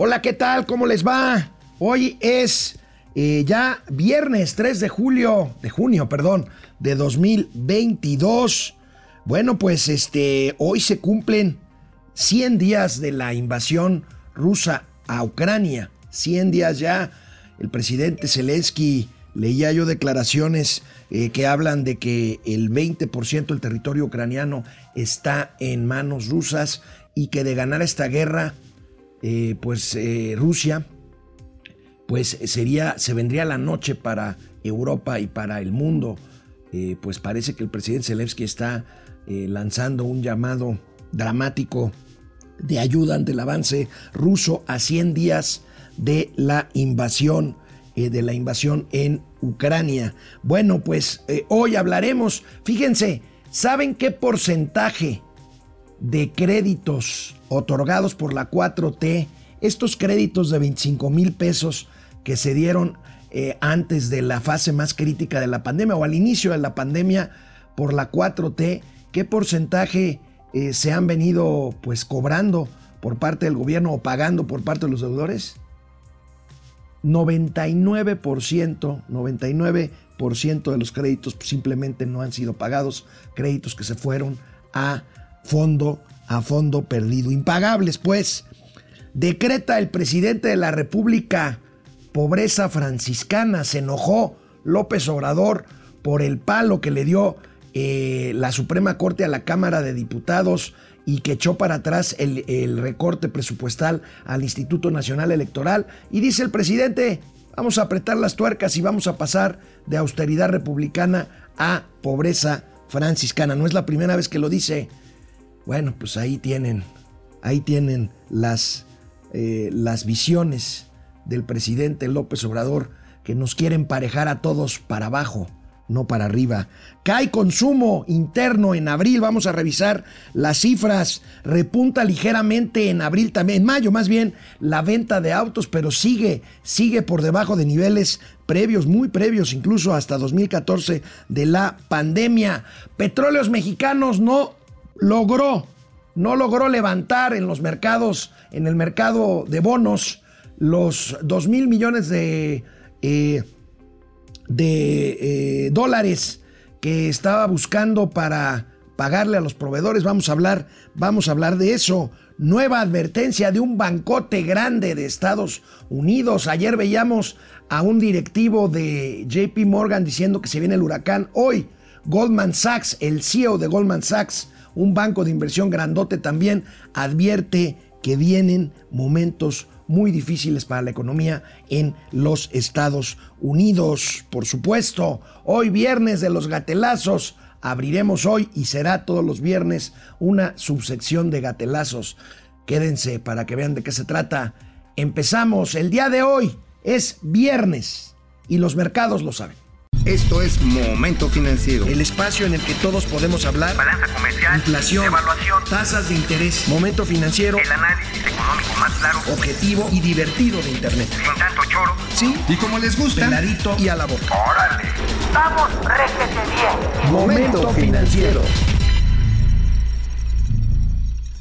Hola, ¿qué tal? ¿Cómo les va? Hoy es eh, ya viernes 3 de julio, de junio, perdón, de 2022. Bueno, pues este, hoy se cumplen 100 días de la invasión rusa a Ucrania. 100 días ya. El presidente Zelensky leía yo declaraciones eh, que hablan de que el 20% del territorio ucraniano está en manos rusas y que de ganar esta guerra eh, pues eh, Rusia, pues sería, se vendría la noche para Europa y para el mundo. Eh, pues parece que el presidente Zelensky está lanzando un llamado dramático de ayuda ante el avance ruso a 100 días de la invasión, de la invasión en Ucrania. Bueno, pues hoy hablaremos, fíjense, ¿saben qué porcentaje de créditos otorgados por la 4T, estos créditos de 25 mil pesos que se dieron eh, antes de la fase más crítica de la pandemia o al inicio de la pandemia por la 4T, ¿qué porcentaje eh, se han venido pues cobrando por parte del gobierno o pagando por parte de los deudores? 99%, 99% de los créditos simplemente no han sido pagados, créditos que se fueron a fondo a fondo perdido. Impagables, pues. Decreta el presidente de la República pobreza franciscana. Se enojó López Obrador por el palo que le dio eh, la Suprema Corte a la Cámara de Diputados y que echó para atrás el, el recorte presupuestal al Instituto Nacional Electoral. Y dice el presidente, vamos a apretar las tuercas y vamos a pasar de austeridad republicana a pobreza franciscana. No es la primera vez que lo dice. Bueno, pues ahí tienen, ahí tienen las, eh, las visiones del presidente López Obrador que nos quiere emparejar a todos para abajo, no para arriba. Cae consumo interno en abril, vamos a revisar las cifras, repunta ligeramente en abril también, en mayo más bien, la venta de autos, pero sigue, sigue por debajo de niveles previos, muy previos, incluso hasta 2014 de la pandemia. Petróleos mexicanos no logró, no logró levantar en los mercados, en el mercado de bonos, los 2 mil millones de, eh, de eh, dólares que estaba buscando para pagarle a los proveedores. Vamos a hablar, vamos a hablar de eso. Nueva advertencia de un bancote grande de Estados Unidos. Ayer veíamos a un directivo de JP Morgan diciendo que se viene el huracán. Hoy, Goldman Sachs, el CEO de Goldman Sachs, un banco de inversión grandote también advierte que vienen momentos muy difíciles para la economía en los Estados Unidos. Por supuesto, hoy viernes de los gatelazos, abriremos hoy y será todos los viernes una subsección de gatelazos. Quédense para que vean de qué se trata. Empezamos, el día de hoy es viernes y los mercados lo saben. Esto es Momento Financiero. El espacio en el que todos podemos hablar. Balanza comercial. Inflación. Evaluación. Tasas de interés. Momento Financiero. El análisis económico más claro. Objetivo y divertido de Internet. Sin tanto choro. Sí. Y como les gusta. Peladito y a la boca. ¡Órale! ¡Vamos, réjete bien! Momento Financiero.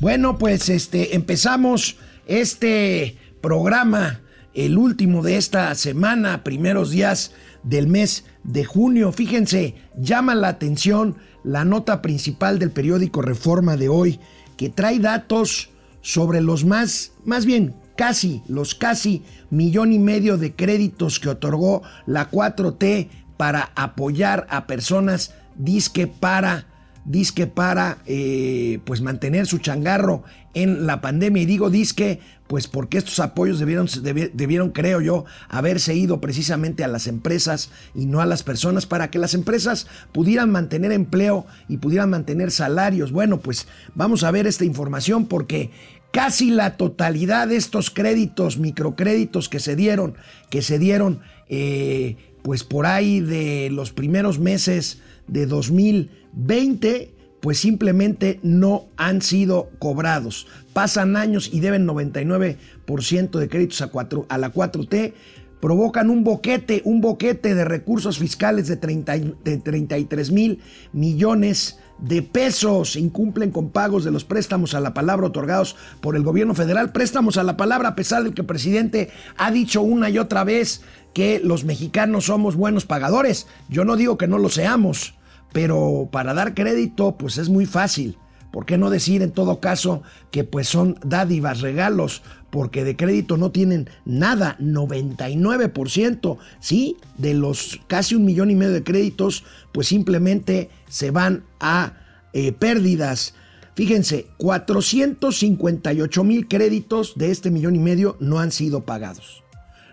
Bueno, pues este empezamos este programa, el último de esta semana, primeros días del mes de junio. Fíjense, llama la atención la nota principal del periódico Reforma de hoy, que trae datos sobre los más, más bien casi, los casi millón y medio de créditos que otorgó la 4T para apoyar a personas disque para disque para eh, pues mantener su changarro en la pandemia. Y digo disque, pues porque estos apoyos debieron, debieron, creo yo, haberse ido precisamente a las empresas y no a las personas para que las empresas pudieran mantener empleo y pudieran mantener salarios. Bueno, pues vamos a ver esta información porque casi la totalidad de estos créditos, microcréditos que se dieron, que se dieron eh, pues por ahí de los primeros meses de 2020, pues simplemente no han sido cobrados. Pasan años y deben 99% de créditos a, 4, a la 4T. Provocan un boquete, un boquete de recursos fiscales de, 30, de 33 mil millones de pesos. Incumplen con pagos de los préstamos a la palabra otorgados por el gobierno federal. Préstamos a la palabra a pesar de que el presidente ha dicho una y otra vez que los mexicanos somos buenos pagadores. Yo no digo que no lo seamos, pero para dar crédito pues es muy fácil. ¿Por qué no decir en todo caso que pues son dádivas, regalos, porque de crédito no tienen nada, 99%, ¿sí? De los casi un millón y medio de créditos, pues simplemente se van a eh, pérdidas. Fíjense, 458 mil créditos de este millón y medio no han sido pagados.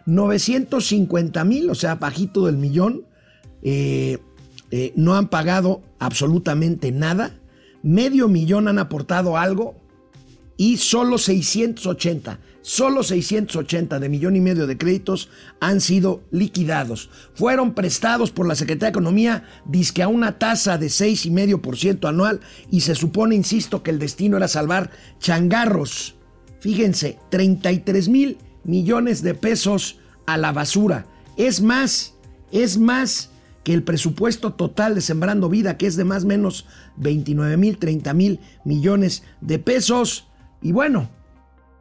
950 mil, o sea, bajito del millón, eh, eh, no han pagado absolutamente nada medio millón han aportado algo y solo 680, solo 680 de millón y medio de créditos han sido liquidados. Fueron prestados por la Secretaría de Economía, disque a una tasa de 6,5% anual y se supone, insisto, que el destino era salvar changarros. Fíjense, 33 mil millones de pesos a la basura. Es más, es más que el presupuesto total de Sembrando Vida, que es de más o menos 29 mil, 30 mil millones de pesos. Y bueno,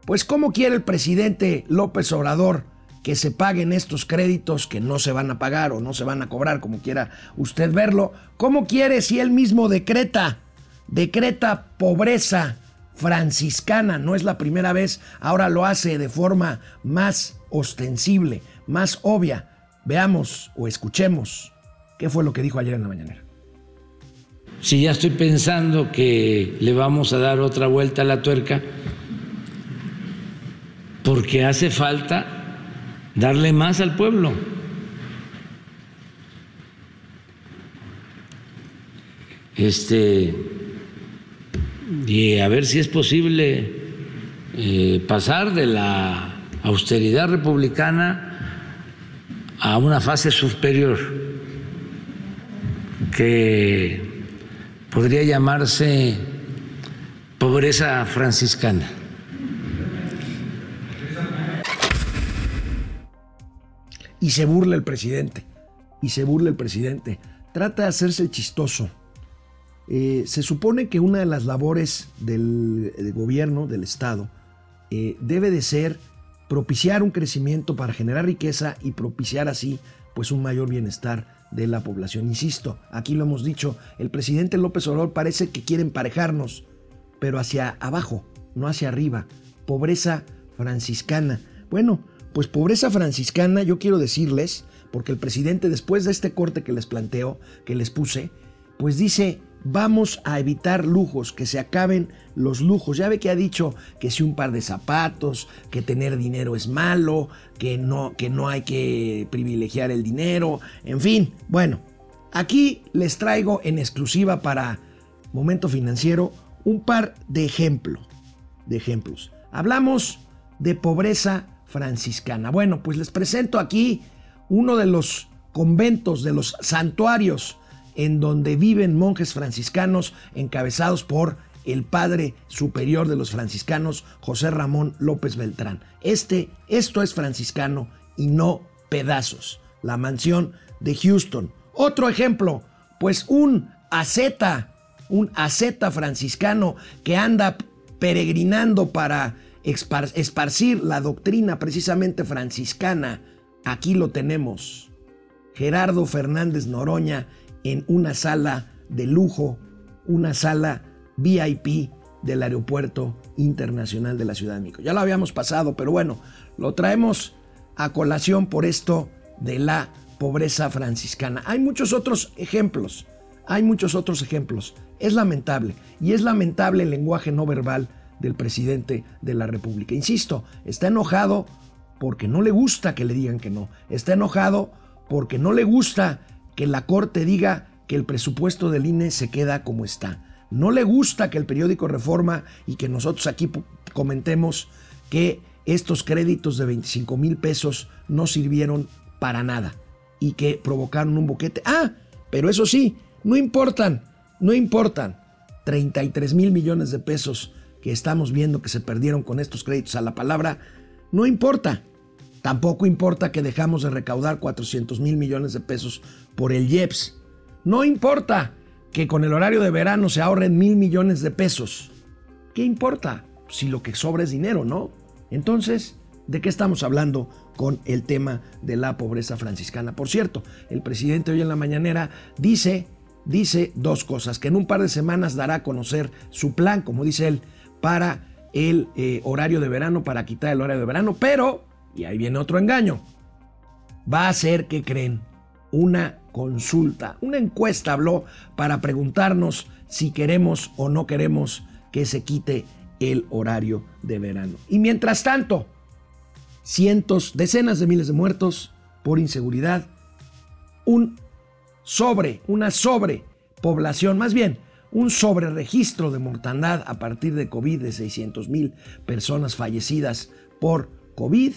pues ¿cómo quiere el presidente López Obrador que se paguen estos créditos que no se van a pagar o no se van a cobrar, como quiera usted verlo? ¿Cómo quiere si él mismo decreta, decreta pobreza franciscana? No es la primera vez, ahora lo hace de forma más ostensible, más obvia. Veamos o escuchemos ¿Qué fue lo que dijo ayer en la mañanera? Si ya estoy pensando que le vamos a dar otra vuelta a la tuerca, porque hace falta darle más al pueblo. Este, y a ver si es posible eh, pasar de la austeridad republicana a una fase superior que podría llamarse pobreza franciscana. Y se burla el presidente, y se burla el presidente. Trata de hacerse chistoso. Eh, se supone que una de las labores del, gobierno, del Estado, eh, debe de ser propiciar un crecimiento para generar riqueza y propiciar así pues un mayor bienestar de la población. Insisto, aquí lo hemos dicho, el presidente López Obrador parece que quiere emparejarnos, pero hacia abajo, no hacia arriba. Pobreza franciscana. Bueno, pues pobreza franciscana, yo quiero decirles, porque el presidente después de este corte que les planteo, que les puse, pues dice, vamos a evitar lujos, que se acaben los lujos. Ya ve que ha dicho que si un par de zapatos, que tener dinero es malo, que no, que no hay que privilegiar el dinero, en fin. Bueno, aquí les traigo en exclusiva para Momento Financiero un par de ejemplos. De ejemplos. Hablamos de pobreza franciscana. Bueno, pues les presento aquí uno de los conventos, de los santuarios en donde viven monjes franciscanos encabezados por el padre superior de los franciscanos, José Ramón López Beltrán. Este, esto es franciscano y no pedazos. La mansión de Houston. Otro ejemplo, pues un asceta, un asceta franciscano que anda peregrinando para esparcir la doctrina precisamente franciscana. Aquí lo tenemos. Gerardo Fernández Noroña en una sala de lujo, una sala VIP del Aeropuerto Internacional de la Ciudad de México. Ya lo habíamos pasado, pero bueno, lo traemos a colación por esto de la pobreza franciscana. Hay muchos otros ejemplos, hay muchos otros ejemplos. Es lamentable, y es lamentable el lenguaje no verbal del presidente de la República. Insisto, está enojado porque no le gusta que le digan que no. Está enojado porque no le gusta que la Corte diga que el presupuesto del INE se queda como está. No le gusta que el periódico Reforma y que nosotros aquí comentemos que estos créditos de 25 mil pesos no sirvieron para nada y que provocaron un boquete. Ah, pero eso sí, no importan, no importan. 33 mil millones de pesos que estamos viendo que se perdieron con estos créditos a la palabra, no importa. Tampoco importa que dejamos de recaudar 400 mil millones de pesos por el IEPS. No importa, que con el horario de verano se ahorren mil millones de pesos. ¿Qué importa? Si lo que sobra es dinero, ¿no? Entonces, ¿de qué estamos hablando con el tema de la pobreza franciscana? Por cierto, el presidente hoy en la mañanera dice, dice dos cosas, que en un par de semanas dará a conocer su plan, como dice él, para el eh, horario de verano, para quitar el horario de verano, pero, y ahí viene otro engaño, va a ser que creen una consulta, una encuesta habló para preguntarnos si queremos o no queremos que se quite el horario de verano. Y mientras tanto, cientos, decenas de miles de muertos por inseguridad, un sobre, una sobrepoblación, más bien, un sobreregistro de mortandad a partir de COVID de 600 mil personas fallecidas por COVID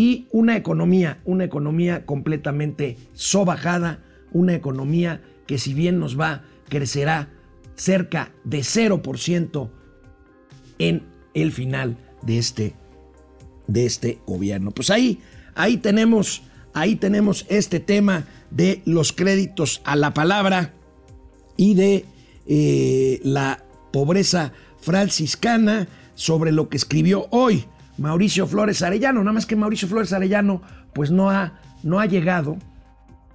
y una economía, una economía completamente sobajada, una economía que si bien nos va, crecerá cerca de 0% en el final de este, de este gobierno. Pues ahí, ahí tenemos, ahí tenemos este tema de los créditos a la palabra y de eh, la pobreza franciscana sobre lo que escribió hoy Mauricio Flores Arellano. Nada más que Mauricio Flores Arellano, pues no ha, no ha llegado.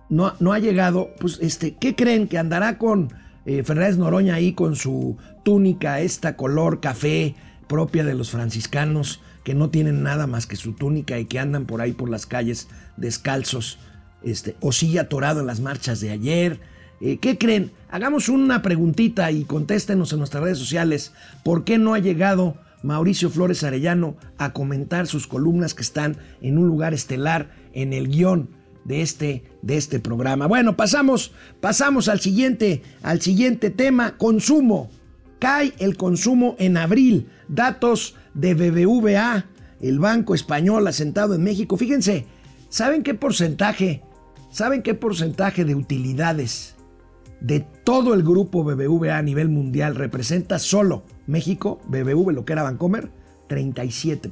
No, no ha llegado. Pues, este, ¿qué creen? Que andará con eh, Fernández Noroña ahí con su túnica, esta color café propia de los franciscanos, que no tienen nada más que su túnica y que andan por ahí por las calles descalzos. Este, o sigue atorado en las marchas de ayer. Eh, ¿Qué creen? Hagamos una preguntita y contéstenos en nuestras redes sociales. ¿Por qué no ha llegado Mauricio Flores Arellano a comentar sus columnas que están en un lugar estelar en el guion de este, de este programa. Bueno, pasamos, pasamos al siguiente, al siguiente tema, consumo. Cae el consumo en abril. Datos de BBVA, el banco español asentado en México. Fíjense, ¿saben qué porcentaje? ¿Saben qué porcentaje de utilidades de todo el grupo BBVA a nivel mundial representa solo México, BBV, lo que era Bancomer, 37%.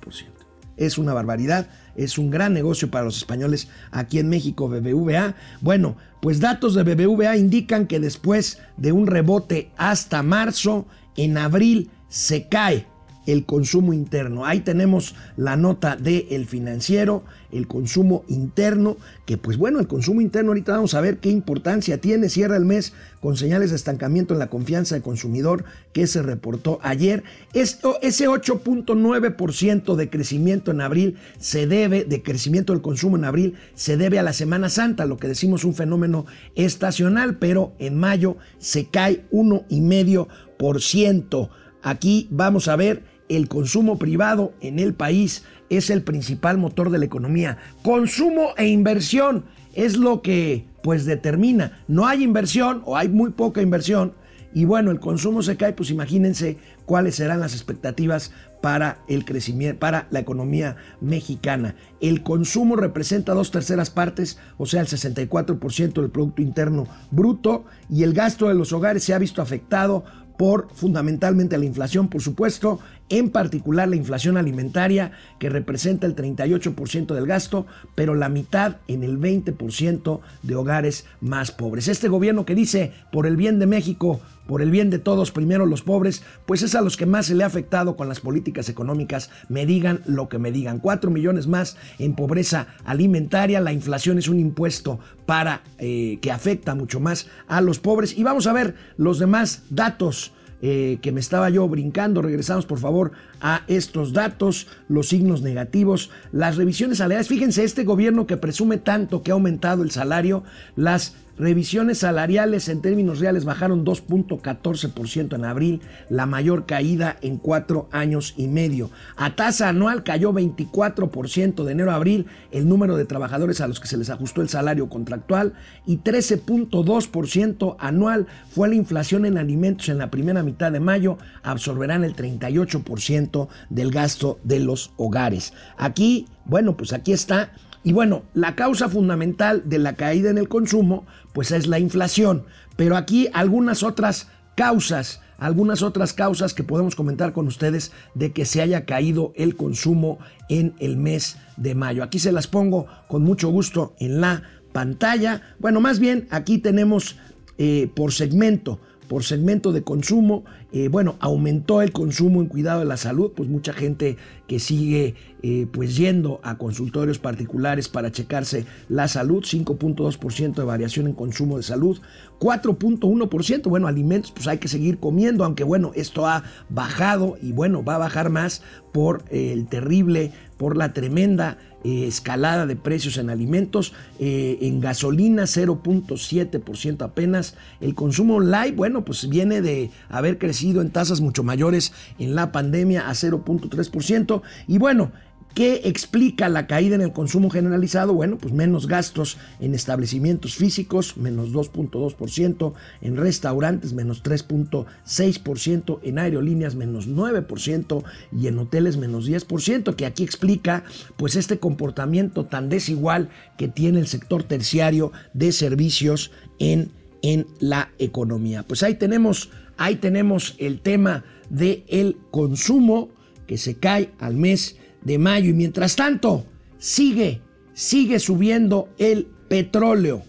Es una barbaridad, es un gran negocio para los españoles aquí en México, BBVA. Bueno, pues datos de BBVA indican que después de un rebote hasta marzo, en abril se cae el consumo interno. Ahí tenemos la nota de financiero, el consumo interno, que pues bueno, el consumo interno ahorita vamos a ver qué importancia tiene. Cierra el mes con señales de estancamiento en la confianza del consumidor que se reportó ayer. Esto, ese 8.9% de crecimiento en abril se debe, de crecimiento del consumo en abril, se debe a la Semana Santa, lo que decimos un fenómeno estacional, pero en mayo se cae 1,5%. Aquí vamos a ver el consumo privado en el país es el principal motor de la economía. Consumo e inversión es lo que pues determina. No hay inversión o hay muy poca inversión y bueno, el consumo se cae, pues imagínense cuáles serán las expectativas para el crecimiento, para la economía mexicana. El consumo representa dos terceras partes, o sea, el 64% del Producto Interno Bruto, y el gasto de los hogares se ha visto afectado por fundamentalmente la inflación, por supuesto, en particular la inflación alimentaria, que representa el 38% del gasto, pero la mitad en el 20% de hogares más pobres. Este gobierno que dice, por el bien de México, por el bien de todos, primero los pobres, pues es a los que más se le ha afectado con las políticas económicas, me digan lo que me digan. Cuatro millones más en pobreza alimentaria, la inflación es un impuesto para eh, que afecta mucho más a los pobres. Y vamos a ver los demás datos eh, que me estaba yo brincando. Regresamos por favor a estos datos, los signos negativos, las revisiones salariales. Fíjense, este gobierno que presume tanto que ha aumentado el salario, las Revisiones salariales en términos reales bajaron 2.14% en abril, la mayor caída en cuatro años y medio. A tasa anual cayó 24% de enero a abril el número de trabajadores a los que se les ajustó el salario contractual y 13.2% anual fue la inflación en alimentos en la primera mitad de mayo, absorberán el 38% del gasto de los hogares. Aquí, bueno, pues aquí está y bueno, la causa fundamental de la caída en el consumo, pues es la inflación. Pero aquí algunas otras causas, algunas otras causas que podemos comentar con ustedes de que se haya caído el consumo en el mes de mayo. Aquí se las pongo con mucho gusto en la pantalla. Bueno, más bien aquí tenemos eh, por segmento por segmento de consumo, eh, bueno, aumentó el consumo en cuidado de la salud, pues mucha gente que sigue eh, pues yendo a consultorios particulares para checarse la salud, 5.2% de variación en consumo de salud, 4.1%, bueno, alimentos pues hay que seguir comiendo, aunque bueno, esto ha bajado y bueno, va a bajar más por el terrible, por la tremenda eh, escalada de precios en alimentos, eh, en gasolina 0.7% apenas, el consumo light, bueno, pues viene de haber crecido en tasas mucho mayores en la pandemia a 0.3% y bueno, ¿Qué explica la caída en el consumo generalizado? Bueno, pues menos gastos en establecimientos físicos, menos 2.2%, en restaurantes, menos 3.6%, en aerolíneas, menos 9% y en hoteles, menos 10%, que aquí explica pues este comportamiento tan desigual que tiene el sector terciario de servicios en, en la economía. Pues ahí tenemos, ahí tenemos el tema del el consumo que se cae al mes de mayo. Y mientras tanto, sigue, sigue subiendo el petróleo.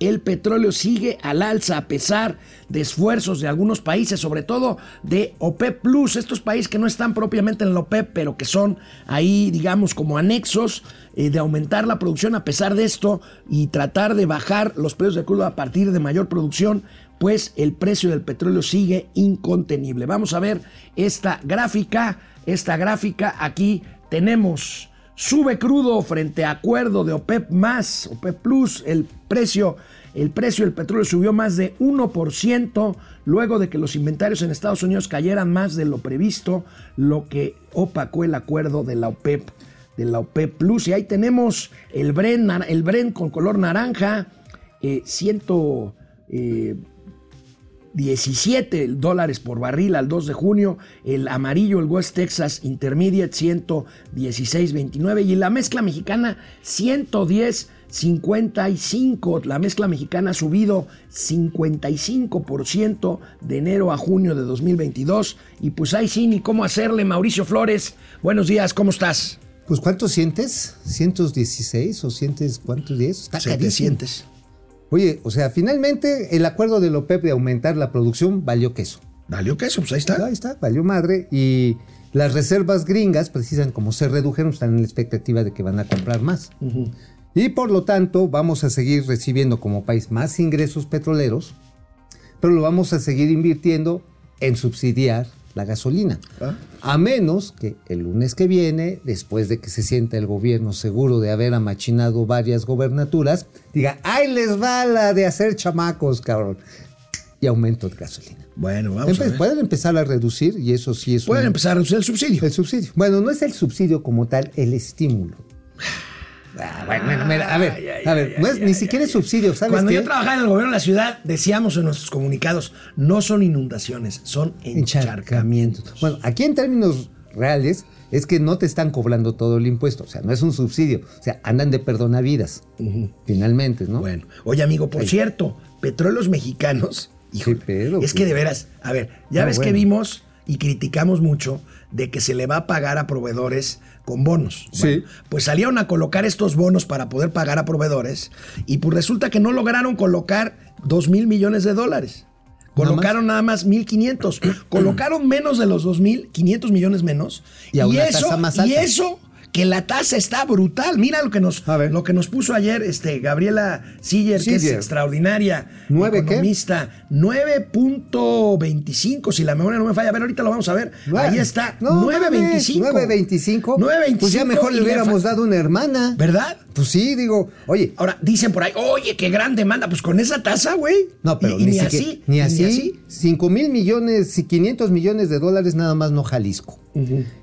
El petróleo sigue al alza a pesar de esfuerzos de algunos países, sobre todo de OPEP Plus, estos países que no están propiamente en la OPEP, pero que son ahí, digamos, como anexos eh, de aumentar la producción a pesar de esto y tratar de bajar los precios de crudo a partir de mayor producción, pues el precio del petróleo sigue incontenible. Vamos a ver esta gráfica, esta gráfica aquí tenemos sube crudo frente a acuerdo de OPEP más, OPEP Plus, el precio, el precio del petróleo subió más de 1% luego de que los inventarios en Estados Unidos cayeran más de lo previsto, lo que opacó el acuerdo de la OPEP, de la OPEP Plus. Y ahí tenemos el Bren, el Bren con color naranja, eh, ciento, eh, 17 dólares por barril al 2 de junio, el amarillo, el West Texas Intermediate 116.29 y la mezcla mexicana 110.55. La mezcla mexicana ha subido 55% de enero a junio de 2022 y pues ahí sí ni cómo hacerle. Mauricio Flores, buenos días, ¿cómo estás? Pues ¿cuánto sientes? ¿116 o sientes cuántos días? Está carísimo. sientes? Oye, o sea, finalmente el acuerdo de la OPEP de aumentar la producción valió queso. Valió queso, pues ahí está. Ahí está, valió madre. Y las reservas gringas, precisamente como se redujeron, están en la expectativa de que van a comprar más. Y por lo tanto, vamos a seguir recibiendo como país más ingresos petroleros, pero lo vamos a seguir invirtiendo en subsidiar la gasolina. Ah. A menos que el lunes que viene, después de que se sienta el gobierno seguro de haber amachinado varias gobernaturas, diga, ¡ay, les va la de hacer chamacos, cabrón! Y aumento de gasolina. Bueno, vamos a Empe- ver. pueden empezar a reducir y eso sí es Pueden un- empezar a reducir el subsidio. el subsidio. Bueno, no es el subsidio como tal, el estímulo. Ah, bueno, bueno, mira, a ver, Ay, ay, a ver, ay, no es ni siquiera es subsidio, ¿sabes Cuando qué? yo trabajaba en el gobierno de la ciudad, decíamos en nuestros comunicados, no son inundaciones, son encharcamientos. Bueno, aquí en términos reales es que no te están cobrando todo el impuesto, o sea, no es un subsidio, o sea, andan de perdonavidas, finalmente, ¿no? Bueno, oye amigo, por cierto, petróleos mexicanos, pedo, es que de veras, a ver, ya No, ves que vimos y criticamos mucho de que se le va a pagar a proveedores con bonos. Sí. Pues salieron a colocar estos bonos para poder pagar a proveedores y pues resulta que no lograron colocar 2 mil millones de dólares. ¿Nada Colocaron nada más 1.500. Colocaron menos de los 2.000, 500 millones menos. Y a una eso, tasa más y alta. eso que la tasa está brutal. Mira lo que nos, lo que nos puso ayer este, Gabriela Siller, que es extraordinaria ¿Nueve qué? economista. 9.25, si la memoria no me falla. A ver, ahorita lo vamos a ver. Ahí está. No, 9.25. 9.25. 9.25. Pues ya mejor le hubiéramos dado una hermana. ¿Verdad? Pues sí, digo, oye, Ahora, dicen por ahí, oye, qué gran demanda. Pues con esa tasa, güey. no, pero Y- y ni, ni, siquiera- así. ni y así, 5 mil millones, si 500 millones de dólares nada más no Jalisco.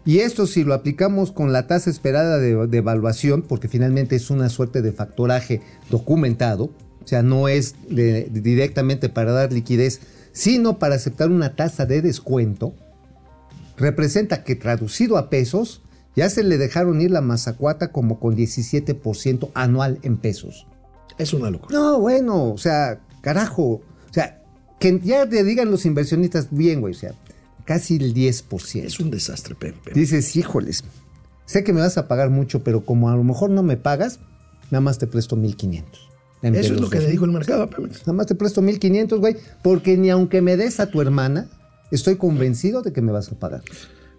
Y esto si lo aplicamos con la tasa esperada de, de evaluación, porque finalmente es una suerte de factoraje documentado, o sea, no es de- directamente para dar liquidez, sino para aceptar una tasa de descuento, representa que traducido a pesos, ya se le dejaron ir la mazacuata como con 17% anual en pesos. Es una locura. No, bueno, o sea, carajo. O sea, que ya te digan los inversionistas bien, güey, o sea, casi el 10%. Es un desastre, Pepe. Dices, híjoles, sé que me vas a pagar mucho, pero como a lo mejor no me pagas, nada más te presto 1500. entre Eso es lo que le dijo el mercado a Pemex. Nada más te presto 1500, güey, porque ni aunque me des a tu hermana, estoy convencido de que me vas a pagar.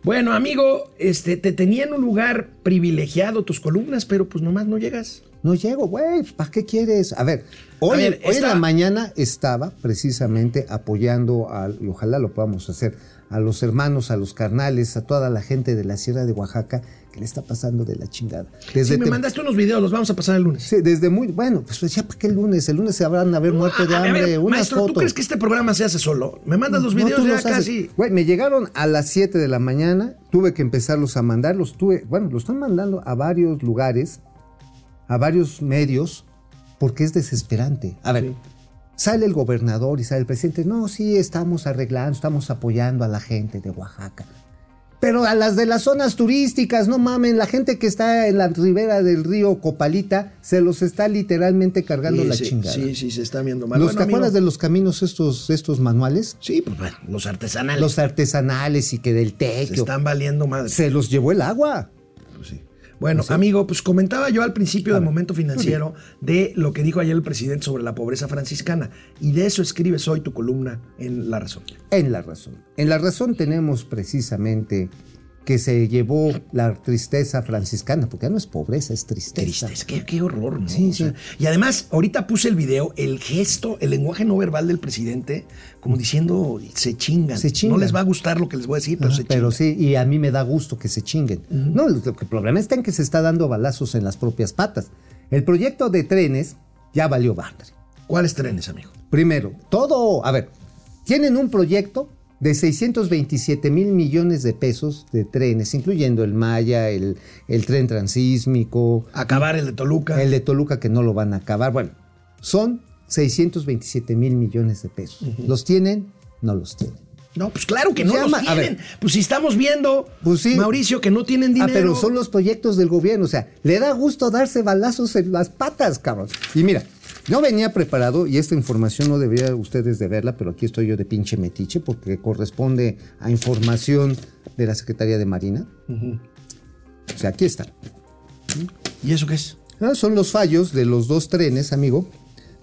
Bueno, amigo, este, te tenía en un lugar privilegiado tus columnas, pero pues nomás no llegas. No llego, güey, ¿para qué quieres? A ver, hoy, A ver, hoy en la mañana estaba precisamente apoyando, a, y ojalá lo podamos hacer, a los hermanos, a los carnales, a toda la gente de la Sierra de Oaxaca que le está pasando de la chingada. Desde Sí, me mandaste unos videos, los vamos a pasar el lunes. Sí, desde muy, bueno, pues ya para qué el lunes, el lunes se habrán haber muerto de a ver, hambre, unas maestro, ¿tú crees que este programa se hace solo? Me mandas los No, videos tú ya los casi. Güey, me llegaron a las 7 de la mañana, tuve que empezarlos a mandar, los tuve, bueno, los están mandando a varios lugares, a varios medios, porque es desesperante. A ver, sale el gobernador y sale el presidente, no, sí, estamos arreglando, estamos apoyando a la gente de Oaxaca. Pero a las de las zonas turísticas, no mamen, la gente que está en la ribera del río Copalita se los está literalmente cargando Sí, la sí, chingada. Sí, sí, se está viendo mal. ¿Los Bueno, amigo, de los caminos estos, estos manuales? Sí, pues bueno, los artesanales. Los artesanales y que del se tequio. están valiendo madre. Se los llevó el agua. Pues sí. Bueno, amigo, pues comentaba yo al principio del momento financiero de lo que dijo ayer el presidente sobre la pobreza franciscana. Y de eso escribes hoy tu columna en La Razón. En la razón. En la razón tenemos precisamente que se llevó la tristeza franciscana, porque ya no es pobreza, es tristeza. Triste, qué, qué horror, ¿no? Sí, O sea, sí. Y además, ahorita puse el video, el gesto, el lenguaje no verbal del presidente, como diciendo, se chingan. Se chingan. No les va a gustar lo que les voy a decir, pero Ajá, se pero chingan. sí, y a mí me da gusto que se chinguen. No, el problema está en que se está dando balazos en las propias patas. El proyecto de trenes ya valió madre. ¿Cuáles trenes, amigo? Primero, todo, a ver, tienen un proyecto de 627 mil millones de pesos de trenes, incluyendo el Maya, el, el tren transísmico, Acabar el de Toluca. el de Toluca que no lo van a acabar. Bueno, son 627 mil millones de pesos. ¿Los tienen? No los tienen. No, pues claro que no llama- los tienen. Pues si estamos viendo, Pues sí. Mauricio, que no tienen dinero. Ah, pero son los proyectos del gobierno. O sea, le da gusto darse balazos en las patas, cabrón. Y mira, yo venía preparado y esta información no debería ustedes de verla, pero aquí estoy yo de pinche metiche porque corresponde a información de la Secretaría de Marina. O sea, aquí está. ¿Y eso qué es? Ah, son los fallos de los dos trenes, amigo.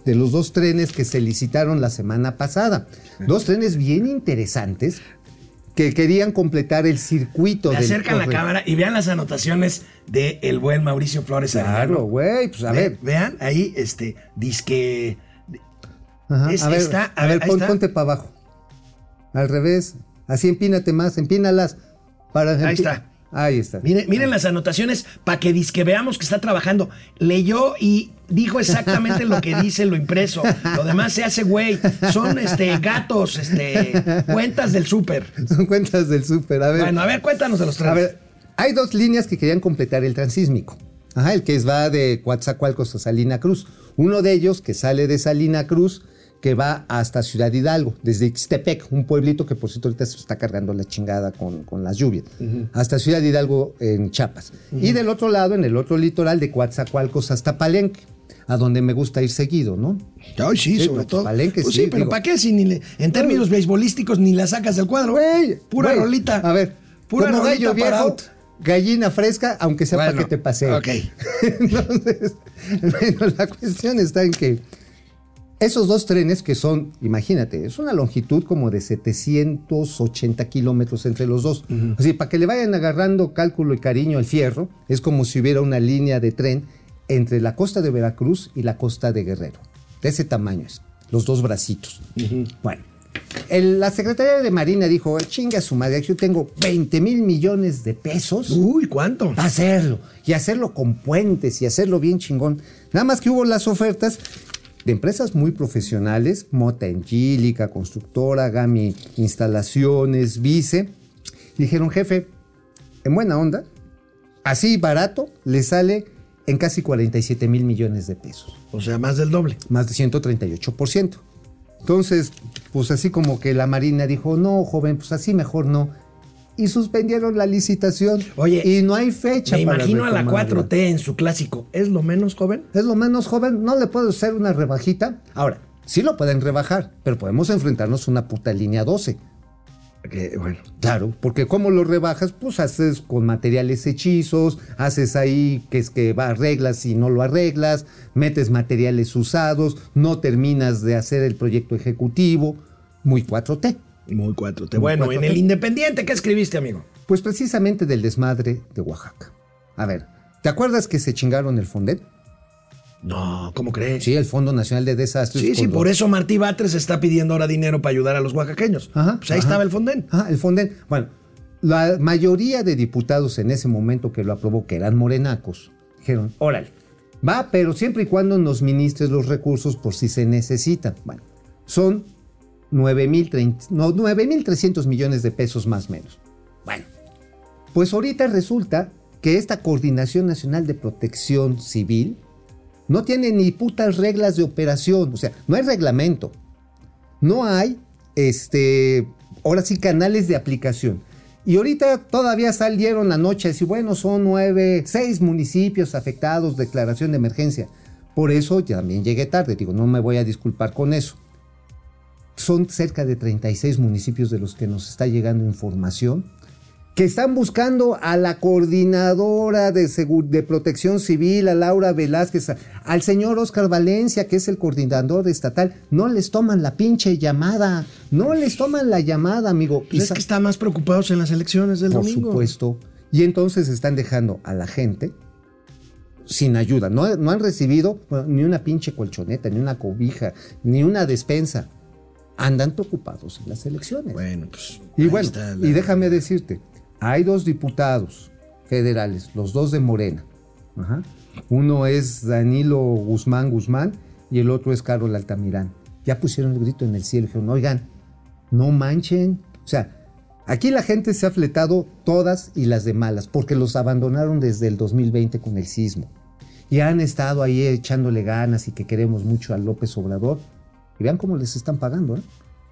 De los dos trenes que se licitaron la semana pasada. Dos trenes bien interesantes que querían completar el circuito Le del acercan la cámara y vean las anotaciones de el buen Mauricio Flores. Claro, güey. Pues a Ve- ver. Vean, ahí, este, disque. Ajá, Es- a ver, está- a ver, ahí pon- está. ponte para abajo. Al revés. Así empínate más, empínalas. Para Ahí empi- está. Ahí está. Miren, miren las anotaciones para que disque veamos que está trabajando. Leyó y dijo exactamente lo que dice lo impreso. Lo demás se hace güey. Son este gatos, este cuentas del súper. Son cuentas del súper. A ver. Bueno, a ver, cuéntanos de los tres. A ver, hay dos líneas que querían completar el transísmico. Ajá, el que va de Coatzacoalcos a Salina Cruz. Uno de ellos que sale de Salina Cruz, que va hasta Ciudad Hidalgo, desde Ixtepec, un pueblito que por cierto ahorita se está cargando la chingada con, con las lluvias, hasta Ciudad Hidalgo en Chiapas. Y del otro lado, en el otro litoral, de Coatzacoalcos hasta Palenque, a donde me gusta ir seguido, ¿no? Ay, sí, Sí, sobre pues, todo. Palenque, Pues sí, sí, pero digo. ¿para qué? Si ni le- en términos beisbolísticos ni la sacas del cuadro. Güey, Pura güey, rolita. A ver, pura como rolita gallo para viejo, gallina fresca, aunque sea para que te pase. ok. Entonces, bueno, la cuestión está en que esos dos trenes que son, imagínate, es una longitud como de 780 kilómetros entre los dos. Así, para que le vayan agarrando cálculo y cariño al fierro, es como si hubiera una línea de tren entre la costa de Veracruz y la costa de Guerrero. De ese tamaño es, los dos bracitos. Bueno, el- la Secretaría de Marina dijo, chinga su madre, aquí yo tengo 20 mil millones de pesos Uy, ¿cuánto? para hacerlo. Y hacerlo con puentes y hacerlo bien chingón. Nada más que hubo las ofertas de empresas muy profesionales, Mota Angélica, Constructora, Gami Instalaciones, Vice. Dijeron, jefe, en buena onda, así barato, le sale en casi 47 mil millones de pesos O sea, más del doble. más de 138%. Entonces, pues así como que la Marina dijo, no, joven, pues así mejor no. Y suspendieron la licitación. Oye, y no hay fecha. Me para imagino a la retomarla. 4T en su clásico. ¿Es lo menos joven? Es lo menos joven, no le puedo hacer una rebajita. Ahora, sí lo pueden rebajar, pero podemos enfrentarnos a una puta línea 12. Que, bueno. Claro, porque ¿cómo lo rebajas? Pues haces con materiales hechizos, haces ahí que es que va arreglas y no lo arreglas, metes materiales usados, no terminas de hacer el proyecto ejecutivo, muy 4T. Muy 4T. Muy Bueno, 4T. en el Independiente, ¿qué escribiste, amigo? Pues precisamente del desmadre de Oaxaca. A ver, ¿te acuerdas que se chingaron el Fondet? No, ¿cómo crees? Sí, el Fondo Nacional de Desastres. Sí, sí, por eso Martí Batres está pidiendo ahora dinero para ayudar a los oaxaqueños. Ajá, pues ahí ajá. estaba el Fonden. Ah, el Fonden. Bueno, la mayoría de diputados en ese momento que lo aprobó, que eran morenacos, dijeron, órale, va, pero siempre y cuando nos ministres los recursos por si se necesitan. Bueno, son 9.030 no, 9.300 millones de pesos más o menos. Bueno, pues ahorita resulta que esta Coordinación Nacional de Protección Civil no tiene ni putas reglas de operación, o sea, no hay reglamento. No hay, este, ahora sí, canales de aplicación. Y ahorita todavía salieron anoche a decir, bueno, son nueve, seis municipios afectados, declaración de emergencia. Por eso también llegué tarde, digo, no me voy a disculpar con eso. Son cerca de 36 municipios de los que nos está llegando información que están buscando a la coordinadora de, protección civil, a Laura Velázquez, a- al señor Oscar Valencia, que es el coordinador estatal. No les toman la pinche llamada. No les toman la llamada, amigo. Pues es que están más preocupados en las elecciones del por domingo. supuesto. Y entonces están dejando a la gente sin ayuda. No, no han recibido bueno, ni una pinche colchoneta, ni una cobija, ni una despensa. Andan preocupados en las elecciones. Bueno, pues. Y bueno, la- y déjame decirte, hay dos diputados federales, los dos de Morena. Ajá. Uno es Danilo Guzmán Guzmán y el otro es Carol Altamirán. Ya pusieron el grito en el cielo, dijeron, oigan, no manchen. O sea, aquí la gente se ha fletado todas y las de malas, porque los abandonaron desde el 2020 con el sismo. Y han estado ahí echándole ganas y que queremos mucho a López Obrador. Y vean cómo les están pagando, ¿eh?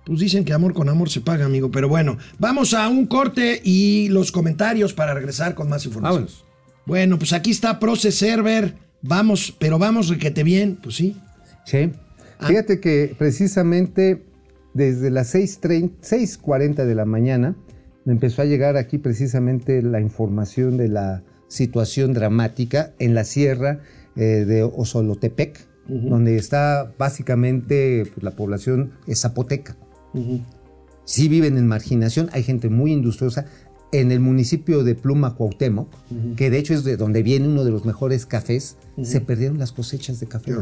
Pues dicen que amor con amor se paga, amigo. Pero bueno, vamos a un corte y los comentarios para regresar con más información. Vámonos. Bueno, pues aquí está Proce Server. Vamos, pero vamos requete bien. Pues sí. Sí. Fíjate que precisamente desde las 6:30 6.40 de la mañana me empezó a llegar aquí precisamente la información de la situación dramática en la sierra eh, de Osolotepec, donde está básicamente pues, la población es zapoteca. Sí viven en marginación, hay gente muy industriosa. En el municipio de Pluma, Cuauhtémoc, que de hecho es de donde viene uno de los mejores cafés, se perdieron las cosechas de café.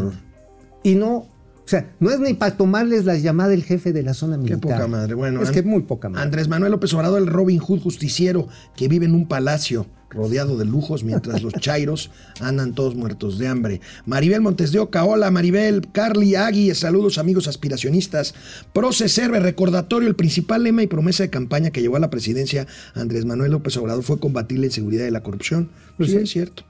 Y no, o sea, no es ni para tomarles la llamada del jefe de la zona Qué militar. poca madre. Bueno, es que muy poca madre. Andrés Manuel López Obrador, el Robin Hood justiciero que vive en un palacio rodeado de lujos mientras los chairos andan todos muertos de hambre. Maribel Montes de Oca, hola Maribel, Carly Agui, saludos amigos aspiracionistas. Proce Serve, recordatorio, el principal lema y promesa de campaña que llevó a la presidencia Andrés Manuel López Obrador fue combatir la inseguridad y la corrupción. Pues sí, sí. es cierto.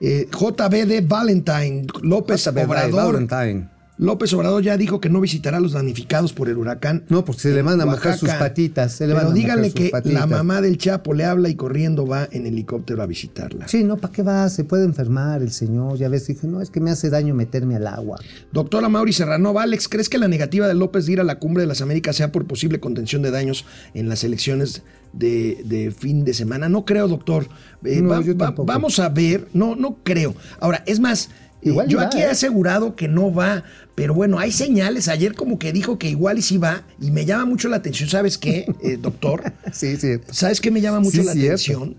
Eh, JB de Valentine, López JB Obrador. Valentine. López Obrador ya dijo que no visitará a los damnificados por el huracán. No, porque se le van a en mojar sus Oaxaca. patitas, se le Pero van a mojar díganle que patitas. la mamá del Chapo le habla y corriendo va en helicóptero a visitarla. Sí, no, ¿para qué va? Se puede enfermar el señor. Ya ves, dije, no, es que me hace daño meterme al agua. Doctora Mauri Serrano, Alex, ¿crees que la negativa de López de ir a la cumbre de las Américas sea por posible contención de daños en las elecciones de, de fin de semana? No creo, doctor. Eh, No, va- yo va- vamos a ver. No, no creo. Ahora, es más, Igual yo va, aquí he ¿eh? asegurado que no va, pero bueno, hay señales. Ayer como que dijo que igual y sí va, y me llama mucho la atención. ¿Sabes qué, eh, doctor? Sí, sí. ¿Sabes qué me llama mucho Sí, la cierto. atención?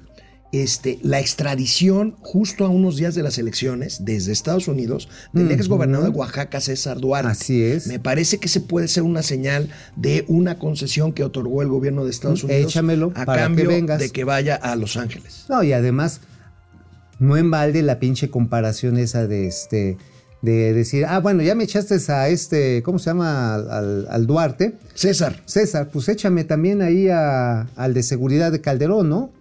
Este, la extradición justo a unos días de las elecciones desde Estados Unidos del ex gobernador de Oaxaca, César Duarte. Así es. Me parece que se puede ser una señal de una concesión que otorgó el gobierno de Estados Unidos échamelo a para que cambio vengas. de que vaya a Los Ángeles. No, y además, no en balde la pinche comparación esa de este. De decir, ah, bueno, ya me echaste a este, ¿cómo se llama? Al, Duarte. César. César, pues échame también ahí a- al de seguridad de Calderón, ¿no?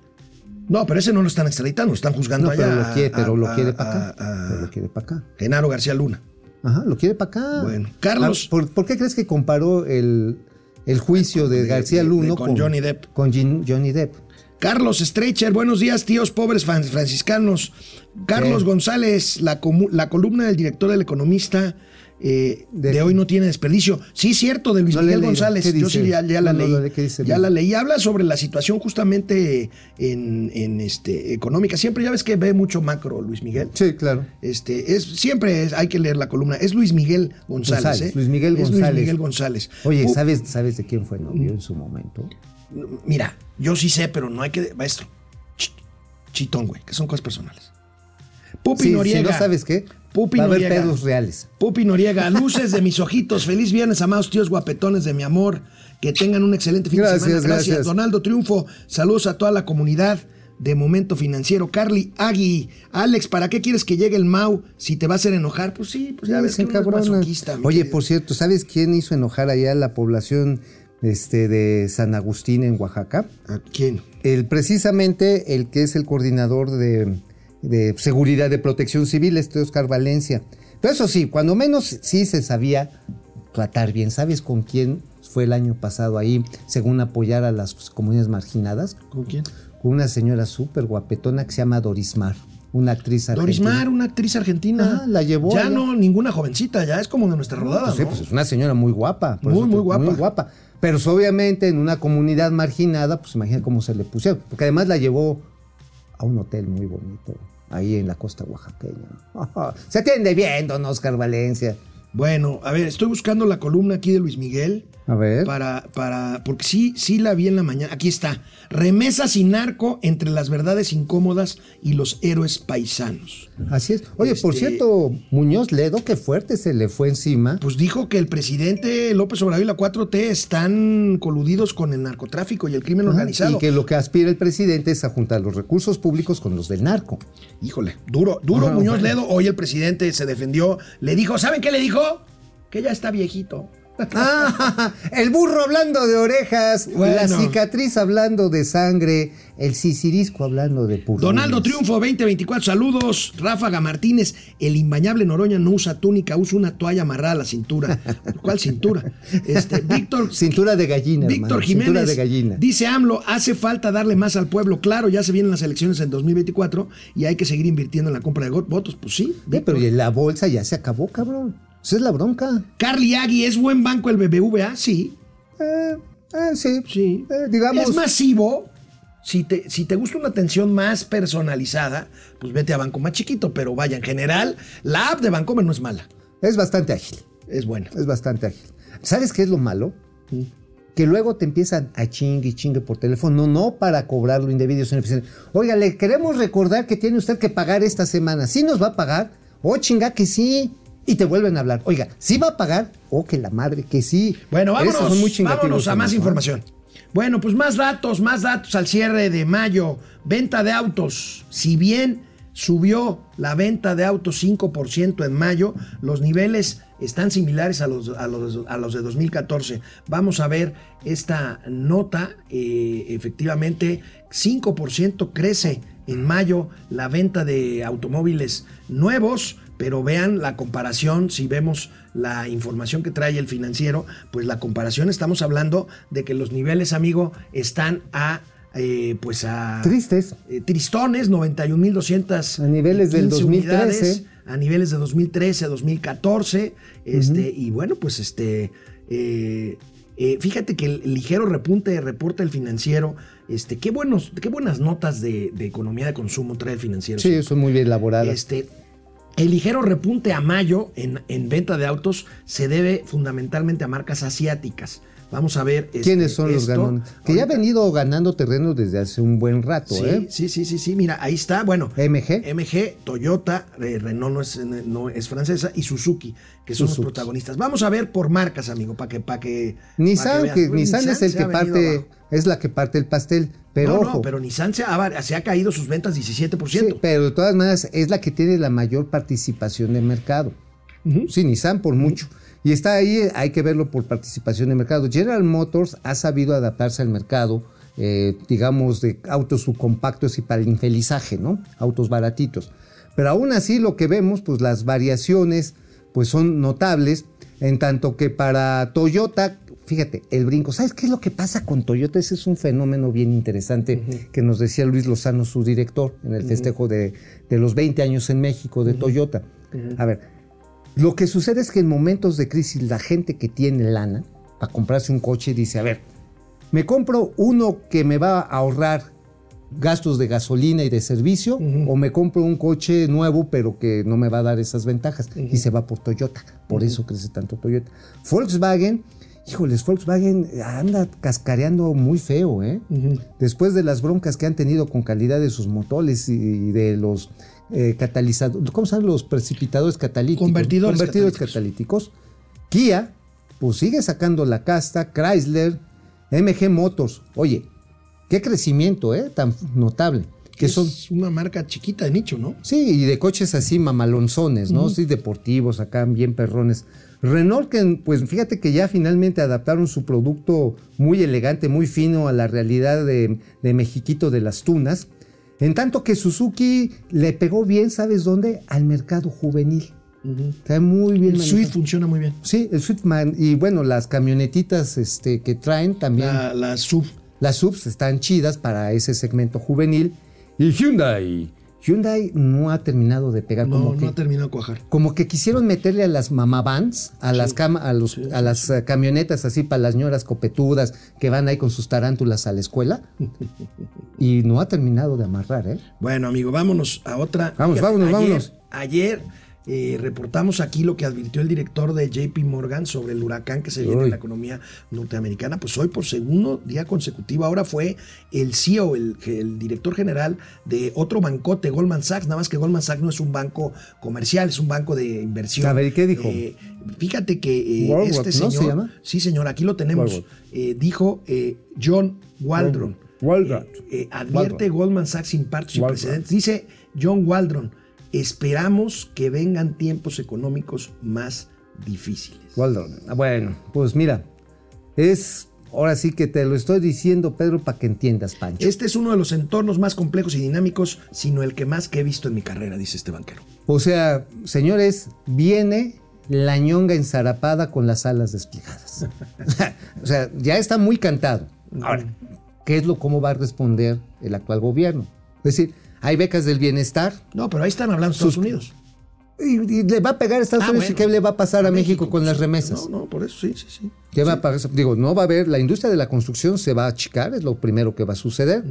No, pero ese no lo están extraditando, lo están juzgando No, allá. pero lo quiere, a- pero lo quiere para acá. Pero lo quiere para acá. Genaro García Luna. Ajá, lo quiere para acá. Bueno, Carlos- Ah, ¿Por, por qué crees que comparó el, el juicio de, De- García de- de- Luno con Johnny Depp. Con Johnny Depp. Carlos Streicher, buenos días, tíos pobres franciscanos. Carlos Sí. González, la, la columna del director del Economista, eh, de, De- hoy no tiene desperdicio. Sí, cierto, de Luis No Miguel. González. ¿Qué Yo sí ya, ya la No, no, leí. ya la leí. Habla sobre la situación justamente en, en, este, económica. Siempre ya ves que ve mucho macro Luis Miguel. Sí, claro. Este, es, siempre es- hay que leer la columna. Es Luis Miguel González. González, ¿eh? Luis Miguel Es Luis González. Miguel González. Oye, Uh, ¿sabes, ¿sabes de quién fue novio en su momento? Mira, yo sí sé, pero no hay que. Maestro, ch- chitón, güey, que son cosas personales. Pupi Sí, Noriega. si no sabes qué, Pupi va a haber Noriega. pedos reales. Pupi Noriega, luces de mis ojitos. Feliz viernes, amados tíos guapetones de mi amor. Que tengan un excelente fin Gracias, de semana. Gracias. gracias. Donaldo Triunfo, saludos a toda la comunidad de Momento Financiero. Carly Agui, Alex, ¿para qué quieres que llegue el Mau si te va a hacer enojar? Pues sí, pues ya Sí, ves que mi Oye, por cierto, ¿sabes quién hizo enojar allá a la población este, de San Agustín en Oaxaca? ¿A quién? El, precisamente el que es el coordinador de, de seguridad de protección civil, este Oscar Valencia. Pero eso sí, cuando menos sí se sabía tratar bien. ¿Sabes con quién fue el año pasado ahí, según apoyar a las comunidades marginadas? ¿Con quién? Con una señora súper guapetona que se llama Dorismar, una actriz argentina. Dorismar, una actriz argentina. Ajá, la llevó Ya allá. no, ninguna jovencita, ya es como de nuestra rodada, Pues sí, pues es una señora muy guapa. Muy, te- muy guapa. Muy guapa. Pero pues, obviamente en una comunidad marginada, pues imagina cómo se le pusieron. Porque además la llevó a un hotel muy bonito, ahí en la costa oaxaqueña. Se atiende bien, don Oscar Valencia. Bueno, a ver, estoy buscando la columna aquí de Luis Miguel. A ver. Para, para, porque sí, sí la vi en la mañana. Aquí está. Remesas y narco entre las verdades incómodas y los héroes paisanos. Así es. Oye, por Este- cierto, Muñoz Ledo, qué fuerte se le fue encima. Pues dijo que el presidente López Obrador y la 4T están coludidos con el narcotráfico y el crimen Ajá, organizado. Y que lo que aspira el presidente es a juntar los recursos públicos con los del narco. Híjole, duro, duro Ajá, Muñoz bueno. Ledo. Hoy el presidente se defendió, le dijo, ¿saben qué le dijo? Que ya está viejito. Ah, el burro hablando de orejas, Bueno. la cicatriz hablando de sangre, el sicirisco hablando de purrunes. Donaldo Triunfo 2024, saludos. Ráfaga Martínez, el imbañable Noroña no usa túnica, usa una toalla amarrada a la cintura. ¿Cuál cintura? Este, Víctor Cintura de gallina, Víctor hermano, cintura Jiménez de gallina. dice AMLO, hace falta darle más al pueblo. Claro, ya se vienen las elecciones en 2024 y hay que seguir invirtiendo en la compra de votos. Pues sí. Eh, Víctor. pero la bolsa ya se acabó, cabrón. Esa es la bronca. Carly Agui, ¿es buen banco el BBVA? Sí, Eh, eh, sí. sí. Eh, digamos. Es masivo. Si te, si te gusta una atención más personalizada, pues vete a banco más chiquito. Pero vaya, en general, la app de Bancomer no es mala. Es bastante ágil. Es buena. Es bastante ágil. ¿Sabes qué es lo malo? Que luego te empiezan a chingue y chingue por teléfono, no para cobrar lo indebido, sino que dicen, oiga, le queremos recordar que tiene usted que pagar esta semana. ¿Sí nos va a pagar? Oh, chinga, que sí. Y te vuelven a hablar. Oiga, ¿sí va a pagar? Oh, que la madre, que sí. Bueno, vámonos, muy vámonos a más ¿eh? información. Bueno, pues más datos, más datos al cierre de mayo. Venta de autos. Si bien subió la venta de autos 5% en mayo, los niveles están similares a los, a los, a los de 2014. Vamos a ver esta nota. eh, efectivamente, 5% crece en mayo la venta de automóviles nuevos, pero vean la comparación, si vemos la información que trae el financiero, pues la comparación estamos hablando de que los niveles, amigo, están a... eh, pues a Tristes. eh, tristones, 91.200 A niveles del 2013. unidades, a niveles de 2013, 2014, este, y bueno, pues este, eh, eh, fíjate que el ligero repunte reporta el financiero, este, qué buenos, qué buenas notas de, de economía de consumo trae el financiero. Sí, son muy bien elaboradas. Este, el ligero repunte a mayo en, en venta de autos se debe fundamentalmente a marcas asiáticas. Vamos a ver. este, ¿Quiénes son los ganones? Que ya ha venido ganando terreno desde hace un buen rato, Sí, ¿eh? sí, sí, sí, sí. Mira, ahí está. Bueno, MG. MG, Toyota, eh, Renault no es, no es francesa y Suzuki, que son Suzuki. los protagonistas. Vamos a ver por marcas, amigo, para que, para que. Nissan, pa' que. Pues Nissan es el que parte, abajo. es la que parte el pastel. Pero no, ojo, no, pero Nissan se ha, se ha caído sus ventas 17%. sí, pero de todas maneras es la que tiene la mayor participación de mercado. Sí, Nissan por mucho. Y está ahí, hay que verlo por participación de mercado. General Motors ha sabido adaptarse al mercado, eh, digamos, de autos subcompactos y para el infelizaje, ¿no? Autos baratitos. Pero aún así lo que vemos, pues las variaciones, pues son notables, en tanto que para Toyota, fíjate, el brinco. ¿Sabes qué es lo que pasa con Toyota? Ese es un fenómeno bien interesante que nos decía Luis Lozano, su director, en el festejo de, de los 20 años en México de Toyota. A ver, Lo que sucede es que en momentos de crisis la gente que tiene lana para comprarse un coche dice, a ver, me compro uno que me va a ahorrar gastos de gasolina y de servicio o me compro un coche nuevo pero que no me va a dar esas ventajas y se va por Toyota. Por eso crece tanto Toyota. Volkswagen, híjoles, Volkswagen anda cascareando muy feo, ¿eh? Después de las broncas que han tenido con calidad de sus motores y de los eh, catalizadores, ¿cómo se llaman los precipitadores catalíticos? Convertidores catalíticos. Kia, pues sigue sacando la casta, Chrysler, MG Motors. Oye, qué crecimiento, ¿eh? Tan notable. Que es son, una marca chiquita de nicho, ¿no? sí, y de coches así mamalonzones, ¿no? Sí, deportivos, acá bien perrones. Renault, que pues fíjate que ya finalmente adaptaron su producto muy elegante, muy fino a la realidad de, de Mexiquito de las Tunas. En tanto que Suzuki le pegó bien, ¿sabes dónde? Al mercado juvenil. Está muy bien El manejado. Swift funciona muy bien. Sí, el Swiftman. Y bueno, las camionetitas este, que traen también. La, la sub. Las subs están chidas para ese segmento juvenil. Y Hyundai. Hyundai no ha terminado de pegar No, como no que. ha terminado de cuajar. Como que quisieron meterle a las mamavans, a las cama, a, los, a las eh, camionetas así para las ñoras copetudas que van ahí con sus tarántulas a la escuela. y no ha terminado de amarrar, ¿eh? Bueno, amigo, vámonos a otra. Vamos, vámonos, ayer, vámonos. Ayer eh, reportamos aquí lo que advirtió el director de JP Morgan sobre el huracán que se viene Uy. en la economía norteamericana. Pues hoy, por segundo día consecutivo, ahora fue el CEO, el, el director general de otro bancote, Goldman Sachs. Nada más que Goldman Sachs no es un banco comercial, es un banco de inversión. A ver, ¿y qué dijo? Eh, fíjate que eh, este ¿no señor. se llama? Sí, señor, aquí lo tenemos. Dijo John Waldron. Waldron. Advierte Waldron. Goldman Sachs sin y Waldron. precedentes. Dice John Waldron, esperamos que vengan tiempos económicos más difíciles. Ah, Bueno, pues mira, es. Ahora sí que te lo estoy diciendo, Pedro, para que entiendas, Pancho. Este es uno de los entornos más complejos y dinámicos, sino el que más que he visto en mi carrera, dice este banquero. O sea, señores, viene la ñonga ensarapada con las alas desplegadas. o sea, ya está muy cantado. Ahora, ¿qué es lo cómo va a responder el actual gobierno? Es decir, hay becas del bienestar No, pero ahí están hablando Estados Sus- Unidos. y, y le va a pegar a Estados Ah, Unidos bueno. y qué le va a pasar a, México, con las remesas. No, no, por eso sí, sí, sí. ¿Qué va a pasar? Digo, no va a haber, la industria de la construcción se va a achicar, es lo primero que va a suceder.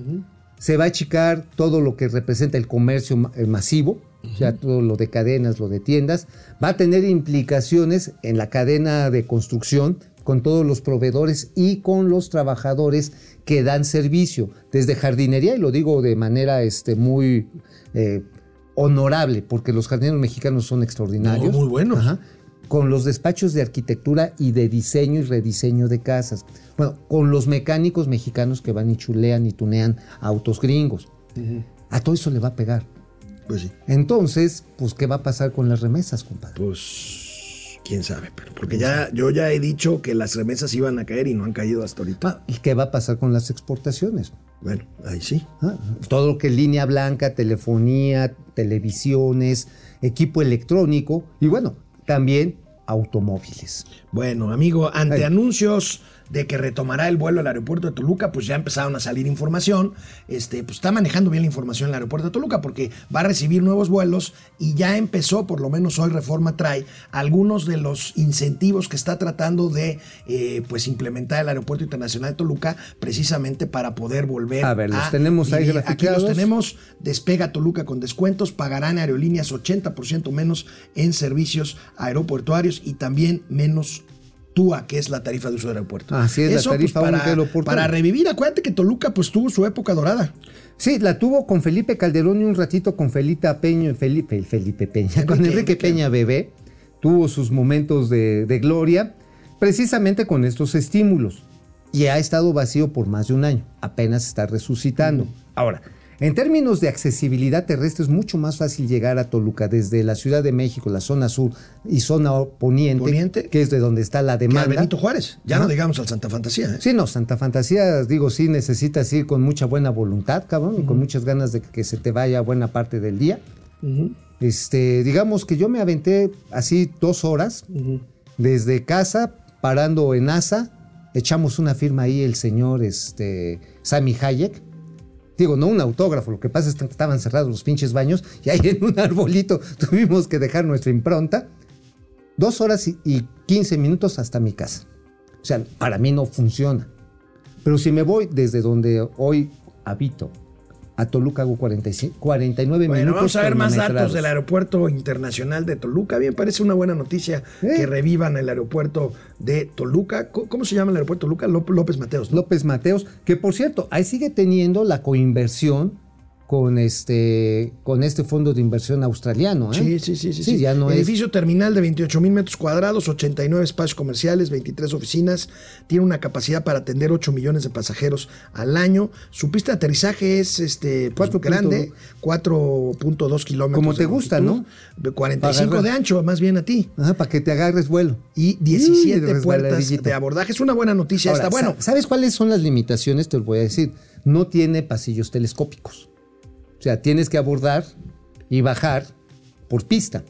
Se va a achicar todo lo que representa el comercio eh, masivo, o sea, todo lo de cadenas, lo de tiendas. Va a tener implicaciones en la cadena de construcción con todos los proveedores y con los trabajadores que dan servicio, desde jardinería, y lo digo de manera este, muy eh, honorable, porque los jardineros mexicanos son extraordinarios. No, muy buenos. Ajá con los despachos de arquitectura y de diseño y rediseño de casas. Bueno, con los mecánicos mexicanos que van y chulean y tunean autos gringos. A todo eso le va a pegar. Pues sí. Entonces, pues, ¿qué va a pasar con las remesas, compadre? Pues quién sabe, pero porque ya yo ya he dicho que las remesas iban a caer y no han caído hasta ahorita. Ah, ¿Y qué va a pasar con las exportaciones? Bueno, ahí sí. Ah, todo lo que es línea blanca, telefonía, televisiones, equipo electrónico y bueno, también automóviles. Bueno, amigo, ante anuncios de que retomará el vuelo al aeropuerto de Toluca, pues ya empezaron a salir información. Este, pues está manejando bien la información el aeropuerto de Toluca porque va a recibir nuevos vuelos y ya empezó, por lo menos hoy Reforma trae algunos de los incentivos que está tratando de eh, pues implementar el aeropuerto internacional de Toluca precisamente para poder volver A ver, los tenemos ahí vivir. Aquí los graficados. tenemos. Despega Toluca con descuentos, pagarán aerolíneas 80% menos en servicios aeroportuarios y también menos TUA, que es la tarifa de uso del aeropuerto. Así es, la pues, tarifa para, aeroportuaria. para revivir, acuérdate que Toluca pues tuvo su época dorada. Sí, la tuvo con Felipe Calderón y un ratito con Felipe Peña, Felipe, Felipe Peña, con Enrique. Peña Bebé. Tuvo sus momentos de, de gloria, precisamente con estos estímulos. Y ha estado vacío por más de un año. Apenas está resucitando. Ahora, en términos de accesibilidad terrestre, es mucho más fácil llegar a Toluca desde la Ciudad de México, la zona sur y zona poniente, Poniente. que es de donde está la Que a demanda. Benito Juárez. Ya no digamos al Santa Fantasía. ¿eh? Sí, no, Santa Fantasía, digo, sí necesitas ir con mucha buena voluntad, cabrón, y con muchas ganas de que se te vaya buena parte del día. Este, digamos que yo me aventé así dos horas desde casa, parando en NASA, echamos una firma ahí el señor este, Sammy Hayek. Digo, no un autógrafo, lo que pasa es que estaban cerrados los pinches baños y ahí en un arbolito tuvimos que dejar nuestra impronta. dos horas y, y 15 minutos hasta mi casa. O sea, para mí no funciona. Pero si me voy desde donde hoy habito a Toluca hago 45, 49 Bueno, minutos. vamos a ver más datos del aeropuerto internacional de Toluca. Bien, parece una buena noticia Eh. que revivan el aeropuerto de Toluca. ¿Cómo se llama el aeropuerto de Toluca? Ló- López Mateos. ¿no? López Mateos, que por cierto, ahí sigue teniendo la coinversión con este, con este fondo de inversión australiano. ¿eh? Sí, sí, sí, sí. Sí, ya no es. Edificio terminal de 28 mil metros cuadrados, 89 espacios comerciales, 23 oficinas. Tiene una capacidad para atender 8 millones de pasajeros al año. Su pista de aterrizaje es este, pues, Cuatro grande, punto 4.2 kilómetros. Como te gusta, ¿no? de 45 Para de ancho, más bien a ti. Ajá, para que te agarres vuelo. Y Sí, 17 puertas resbaladillito. de abordaje. Es una buena noticia Ahora, esta. Bueno, sa- ¿sabes cuáles son las limitaciones? Te lo voy a decir. No tiene pasillos telescópicos. O sea, tienes que abordar y bajar por pista.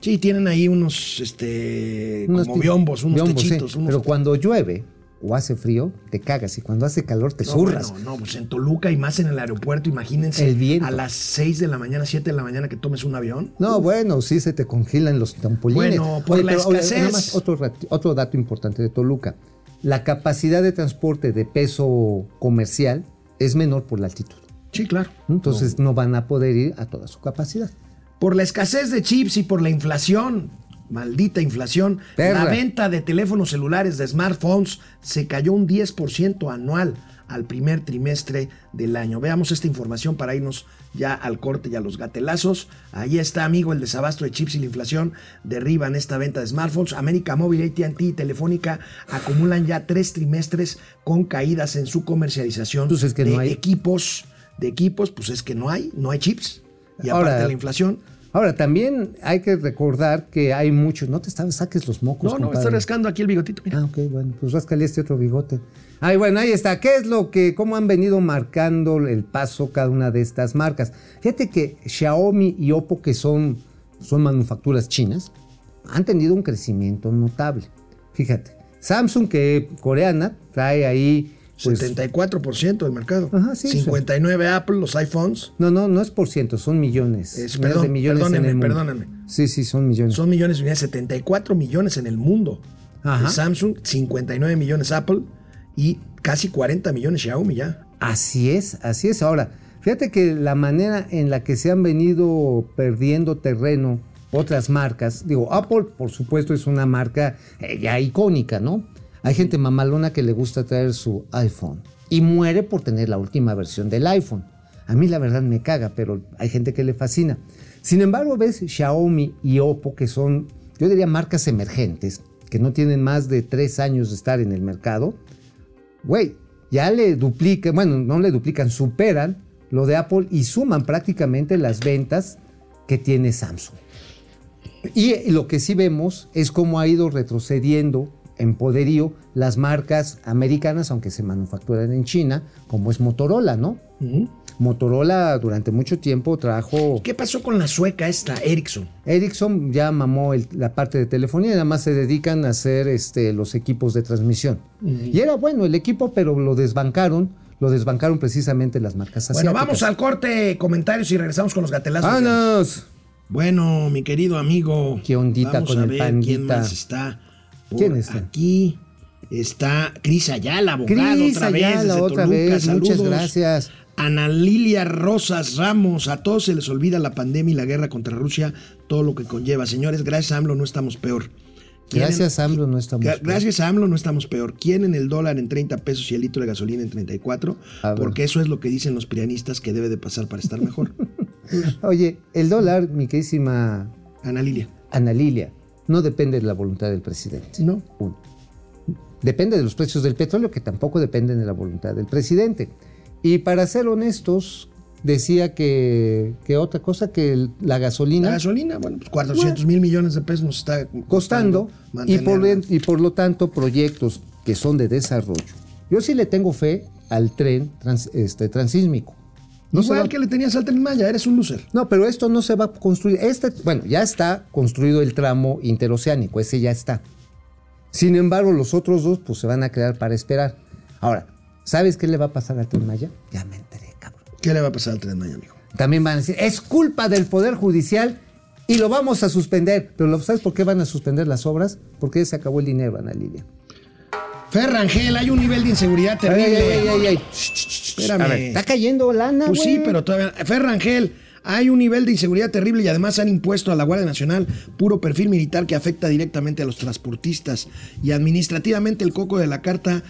sí, tienen ahí unos, este, Unos como biombos, unos biombos, techitos. unos- Pero cuando llueve o hace frío, te cagas. Y cuando hace calor, te No, zurras. bueno, no, pues en Toluca y más en el aeropuerto, imagínense El viento. a las 6 de la mañana, 7 de la mañana que tomes un avión. No, bueno, sí se te congelan los tampolines. Bueno, por la pero, oye, escasez. nada más otro, rat- otro dato importante de Toluca. La capacidad de transporte de peso comercial es menor por la altitud. Sí, claro. Entonces no van a poder ir a toda su capacidad. Por la escasez de chips y por la inflación, maldita inflación, Perra. la venta de teléfonos celulares, de smartphones, se cayó un 10% anual al primer trimestre del año. Veamos esta información para irnos ya al corte y a los gatelazos. Ahí está, amigo, el desabasto de chips y la inflación derriban esta venta de smartphones. América Móvil, AT&T y Telefónica acumulan ya tres trimestres con caídas en su comercialización es que de no hay- equipos. De equipos, pues es que no hay, no hay chips. Y Ahora- aparte de la inflación, Ahora, también hay que recordar que hay muchos. No te estás, saques los mocos. No, no, me compadre. estoy rascando aquí el bigotito. Mira. Ah, ok, bueno, pues ráscale este otro bigote. Ay, bueno, ahí está. ¿Qué es lo que, cómo han venido marcando el paso cada una de estas marcas? Fíjate que Xiaomi y Oppo, que son, son manufacturas chinas, han tenido un crecimiento notable. Fíjate, Samsung, que coreana, trae ahí. Pues, 74% del mercado. Ajá, sí, 59 Apple, los iPhones. no, no, no es por ciento, son millones. Es- perdón, de millones en perdónenme, el mundo. perdónenme. Sí, sí, son millones. Son millones de unidades, 74 millones en el mundo. Ajá. Samsung, 59 millones Apple y casi 40 millones Xiaomi ya. Así es, así es. Ahora, fíjate que la manera en la que se han venido perdiendo terreno otras marcas, digo, Apple por supuesto es una marca eh, ya icónica, ¿no? Hay gente mamalona que le gusta traer su iPhone y muere por tener la última versión del iPhone. A mí la verdad me caga, pero hay gente que le fascina. Sin embargo, ves Xiaomi y Oppo, que son, yo diría, marcas emergentes, que no tienen más de tres años de estar en el mercado, güey, ya le duplican, bueno, no le duplican, superan lo de Apple y suman prácticamente las ventas que tiene Samsung. Y lo que sí vemos es cómo ha ido retrocediendo en poderío las marcas americanas, aunque se manufacturan en China, como es Motorola, ¿no? Motorola durante mucho tiempo trajo... ¿Qué pasó con la sueca esta, Ericsson? Ericsson ya mamó el- la parte de telefonía y nada más se dedican a hacer este, los equipos de transmisión. Y era bueno el equipo, pero lo desbancaron, lo desbancaron precisamente las marcas Bueno, asiáticas. vamos al corte, comentarios y regresamos con los gatelazos. ¡Vámonos! Bueno, mi querido amigo. ¿Qué ondita vamos con a el ver pandita? quién más está ¿Quién está? aquí. Está Cris Ayala, abogado, Cris otra vez. Ayala, desde otra Toluca. vez, muchas gracias. Ana Lilia Rosas Ramos, a todos se les olvida la pandemia y la guerra contra Rusia, todo lo que conlleva. Señores, gracias a AMLO no estamos peor. ¿Quién Gracias en- AMLO no estamos peor. Gracias a AMLO no estamos peor. ¿Quién en el dólar en 30 pesos y el litro de gasolina en 34? A ver. Porque eso es lo que dicen los prianistas que debe de pasar para estar mejor. Oye, el dólar, mi queridísima Ana Lilia. Ana Lilia, no depende de la voluntad del presidente. No. Uno. Depende de los precios del petróleo, que tampoco dependen de la voluntad del presidente. Y para ser honestos, decía que, que otra cosa, que la gasolina La gasolina, bueno, pues 400 mil millones de pesos nos está costando y por, mantenerla. y por lo tanto proyectos que son de desarrollo. Yo sí le tengo fe al tren trans- este, transísmico. No Igual que le tenías al Tren Maya, eres un loser. No, pero esto no se va a construir. Este, bueno, ya está construido el tramo interoceánico, ese ya está. Sin embargo, los otros dos pues se van a quedar para esperar. Ahora, ¿sabes qué le va a pasar al Tren Maya? Ya me enteré, cabrón. ¿Qué le va a pasar al Tren Maya, amigo? También van a decir, es culpa del Poder Judicial y lo vamos a suspender. Pero ¿sabes por qué van a suspender las obras? Porque ya se acabó el dinero, Ana Lilia. Ferrangel, hay un nivel de inseguridad terrible. ay, ay, ay. Espérame. A ver, está cayendo lana, Pues sí, pero todavía. Ferrangel, hay un nivel de inseguridad terrible y además han impuesto a la Guardia Nacional puro perfil militar que afecta directamente a los transportistas. Y administrativamente el coco de la carta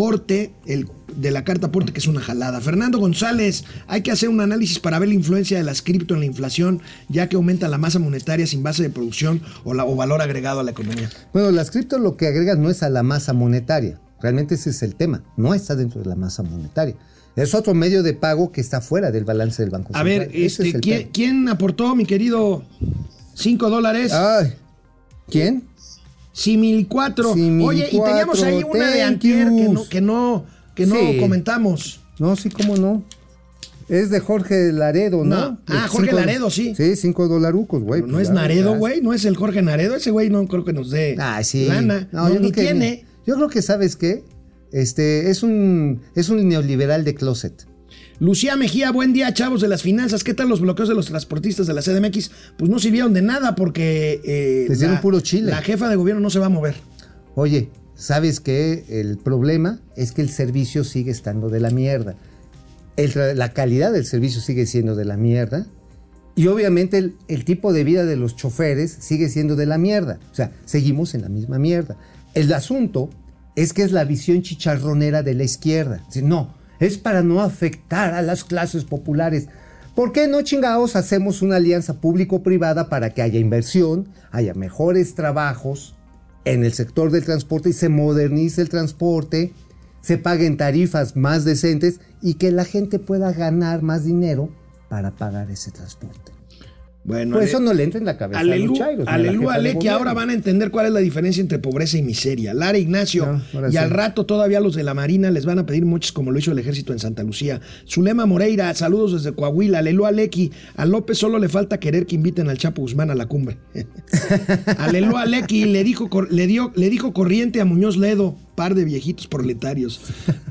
porte, el de la carta porte, que es una jalada. Fernando González, hay que hacer un análisis para ver la influencia de las cripto en la inflación, ya que aumenta la masa monetaria sin base de producción o, la, o valor agregado a la economía. Bueno, las cripto lo que agregan no es a la masa monetaria. Realmente ese es el tema. No está dentro de la masa monetaria. Es otro medio de pago que está fuera del balance del Banco A Central. ver, Ese este, es el ¿quién, tema. quién aportó, mi querido, 5 dólares? Ay, ¿quién? Similcuatro. Similcuatro, Oye, y teníamos ahí una de antier que no, que no, que no Sí. comentamos. No, sí, cómo no. Es de Jorge Laredo, ¿no? No. Ah, Jorge cinco- Laredo, sí. Sí, cinco dolarucos, güey. No pues es Naredo, güey, no es el Jorge Naredo. Ese güey no creo que nos dé Ah, sí. lana. No, yo ni creo que- tiene. Yo creo que, ¿sabes qué? Este, es un, es un neoliberal de closet. Lucía Mejía, buen día, chavos de las finanzas. ¿Qué tal los bloqueos de los transportistas de la CDMX? Pues no sirvieron de nada porque eh, Les dieron puro chile. la jefa de gobierno no se va a mover. Oye, ¿sabes qué? El problema es que el servicio sigue estando de la mierda. El la calidad del servicio sigue siendo de la mierda. Y obviamente el, el tipo de vida de los choferes sigue siendo de la mierda. O sea, seguimos en la misma mierda. El asunto es que es la visión chicharronera de la izquierda. No, es para no afectar a las clases populares. ¿Por qué no chingados hacemos una alianza público-privada para que haya inversión, haya mejores trabajos en el sector del transporte y se modernice el transporte, se paguen tarifas más decentes y que la gente pueda ganar más dinero para pagar ese transporte? Bueno, ale- eso no le entra en la cabeza Alelu, la Alelu, Ale, que ahora van a entender cuál es la diferencia entre pobreza y miseria. Lara Ignacio, No, y sí. al rato todavía los de la Marina les van a pedir muchos como lo hizo el ejército en Santa Lucía. Zulema Moreira, saludos desde Coahuila. Alelu Alequi, a López solo le falta querer que inviten al Chapo Guzmán a la cumbre. Alelu Alequi le dijo, le, dio, le dijo corriente a Muñoz Ledo, par de viejitos proletarios.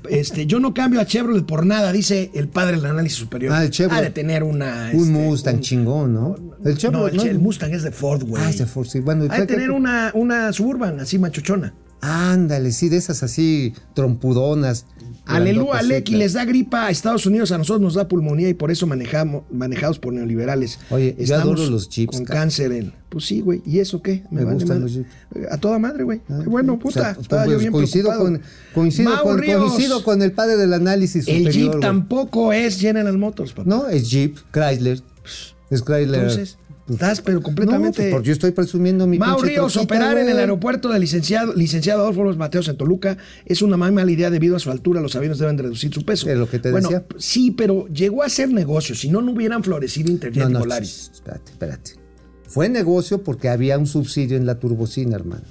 Este, yo no cambio a Chevrolet por nada, dice el padre del análisis superior. Ah, el Chevrolet. Ha de tener una... Un este, Mustang un- chingón, ¿no? El Chevrolet, el, ¿no? el Mustang es de Ford, güey. Ah, es de Ford, sí. Bueno, que ¿qué- tener una, una Suburban así machuchona. Ándale, sí, de esas así trompudonas. Alelu sí, les da gripa a Estados Unidos, a nosotros nos da pulmonía y por eso manejamos, manejados por neoliberales. Oye, yo adoro los jeeps, Con cáncer en. Pues sí, güey. ¿Y eso qué? Me gustan madre. los. A toda madre, güey. Ah, bueno, o puta. sea, estaba pues, yo bien coincido, con, coincido, Mau con, Ríos, coincido con el padre del análisis El. Jeep tampoco es General Motors, papá. No, es Jeep, Chrysler. Es Chrysler. Entonces, estás pero no, completamente. pues porque yo estoy presumiendo mi Mau pinche Ríos, troquita, operar en el aeropuerto del licenciado, licenciado Adolfo López Mateos en Toluca es una mala idea debido a su altura. Los aviones deben reducir su peso. Es lo que te bueno, decía. Sí, pero llegó a ser negocio. Si no, no hubieran florecido Interjet No, no, espérate, espérate. Fue negocio porque había un subsidio en la turbocina, hermano.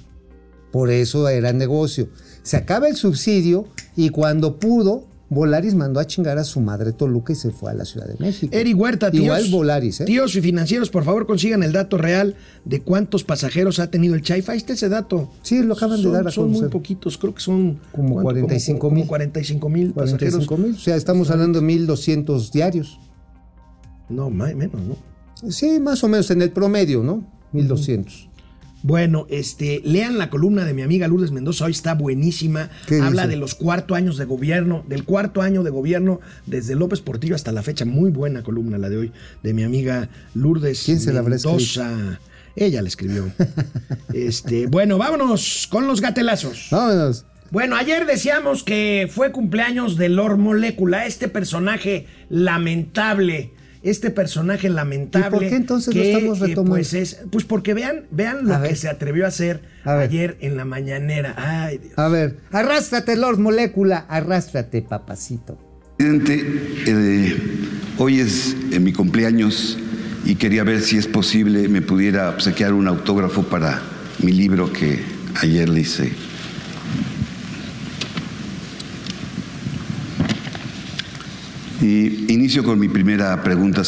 Por eso era negocio. Se acaba el subsidio y cuando pudo, Volaris mandó a chingar a su madre Toluca y se fue a la Ciudad de México. Eri Huerta, tíos. Igual Volaris, ¿eh? Tíos y financieros, por favor, consigan el dato real de cuántos pasajeros ha tenido el Chaifa. Está ese dato. Sí, lo acaban de dar a Son muy poquitos, creo que son. Como ¿cuánto? 45 como- mil. como 45 mil pasajeros. 45 mil. O sea, estamos hablando de 1.200 diarios. No, más menos, ¿no? Sí, más o menos en el promedio, ¿no? 1.200. Bueno, este, lean la columna de mi amiga Lourdes Mendoza, hoy está buenísima. ¿Qué Habla dice? de los cuarto años de gobierno, del cuarto año de gobierno desde López Portillo hasta la fecha. Muy buena columna la de hoy de mi amiga Lourdes ¿Quién se la Mendoza. Ella la escribió. este, bueno, vámonos con los gatelazos. Vámonos. Bueno, ayer decíamos que fue cumpleaños de Lord Molecula, este personaje lamentable. Este personaje lamentable. ¿Y por qué entonces lo que, estamos eh, retomando? pues es, pues porque vean, vean lo A que ver. se atrevió a hacer A ver. ayer en la mañanera. Ay, Dios. A ver, arrástrate, Lord Molécula, arrástrate, papacito. Presidente, eh, hoy es eh, mi cumpleaños y quería ver si es posible me pudiera obsequiar un autógrafo para mi libro que ayer le hice. Y inicio con mi primera pregunta.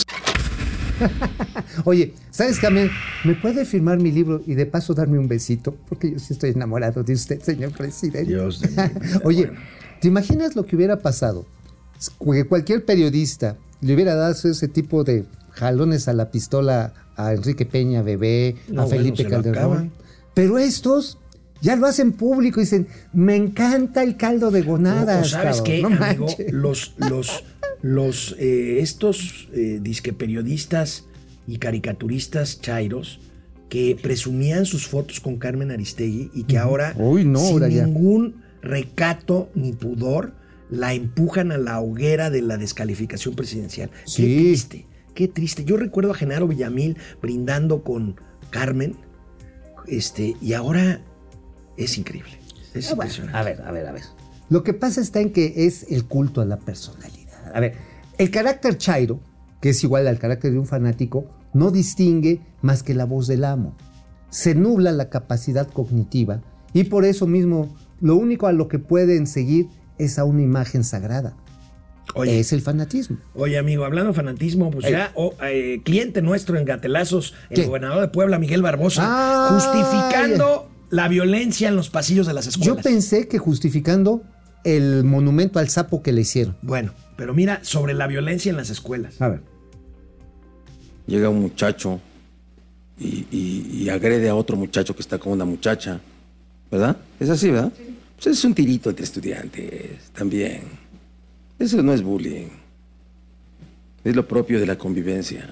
Oye, ¿sabes qué? Me, ¿Me puede firmar mi libro y de paso darme un besito? Porque yo sí estoy enamorado de usted, señor presidente. Dios Oye. ¿te imaginas lo que hubiera pasado? Que cualquier periodista le hubiera dado ese tipo de jalones a la pistola a Enrique Peña Bebé, No, a Felipe Calderón. Pero estos ya lo hacen público y dicen, me encanta el caldo de gonadas. sabes cabrón, qué, no amigo, manches". los, los, los, eh, estos eh, disque periodistas y caricaturistas chairos que presumían sus fotos con Carmen Aristegui y que ahora, Uy, no, sin ningún recato ni pudor, la empujan a la hoguera de la descalificación presidencial. Qué triste, qué triste. Yo recuerdo a Genaro Villamil brindando con Carmen, este, y ahora es increíble. Es Ah, bueno, impresionante. a ver, a ver, a ver. Lo que pasa está en que es el culto a la personalidad. A ver, el carácter chairo, que es igual al carácter de un fanático, no distingue más que la voz del amo. Se nubla la capacidad cognitiva y por eso mismo lo único a lo que pueden seguir es a una imagen sagrada. Oye, Es el fanatismo. Oye, amigo, hablando de fanatismo, pues Ey. ya, oh, eh, cliente nuestro en Gatelazos, el ¿Qué? gobernador de Puebla, Miguel Barbosa, Ah, justificando la violencia en los pasillos de las Yo escuelas. pensé que justificando el monumento al sapo que le hicieron. Bueno, pero mira, sobre la violencia en las escuelas. A ver. llega un muchacho y, y- y agrede a otro muchacho que está con una muchacha, ¿verdad? Es así, ¿verdad? Pues es un tirito entre estudiantes, también. Eso no es bullying. Es lo propio de la convivencia.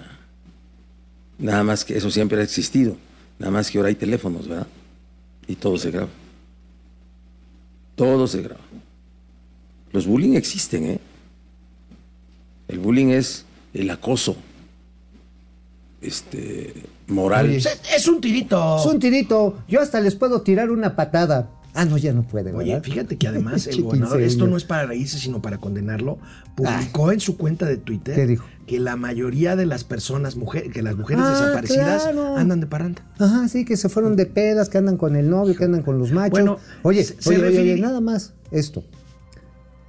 Nada más que eso siempre ha existido. Nada más que ahora hay teléfonos, ¿verdad? Y todo se graba. Todo se graba. Los bullying existen, ¿eh? El bullying es el acoso este, moral. Es, es un tirito. Es un tirito. Yo hasta les puedo tirar una patada. Ah, no, ya no puede, Oye, fíjate que además el gobernador, esto no es para reírse, sino para condenarlo, publicó en su cuenta de Twitter ¿Qué dijo? que la mayoría de las personas, mujeres, que las mujeres Ah, desaparecidas claro. andan de parranda. Ajá, sí, que se fueron de pedas, que andan con el novio, que andan con los machos. Bueno, oye, se- se oye, nada más esto.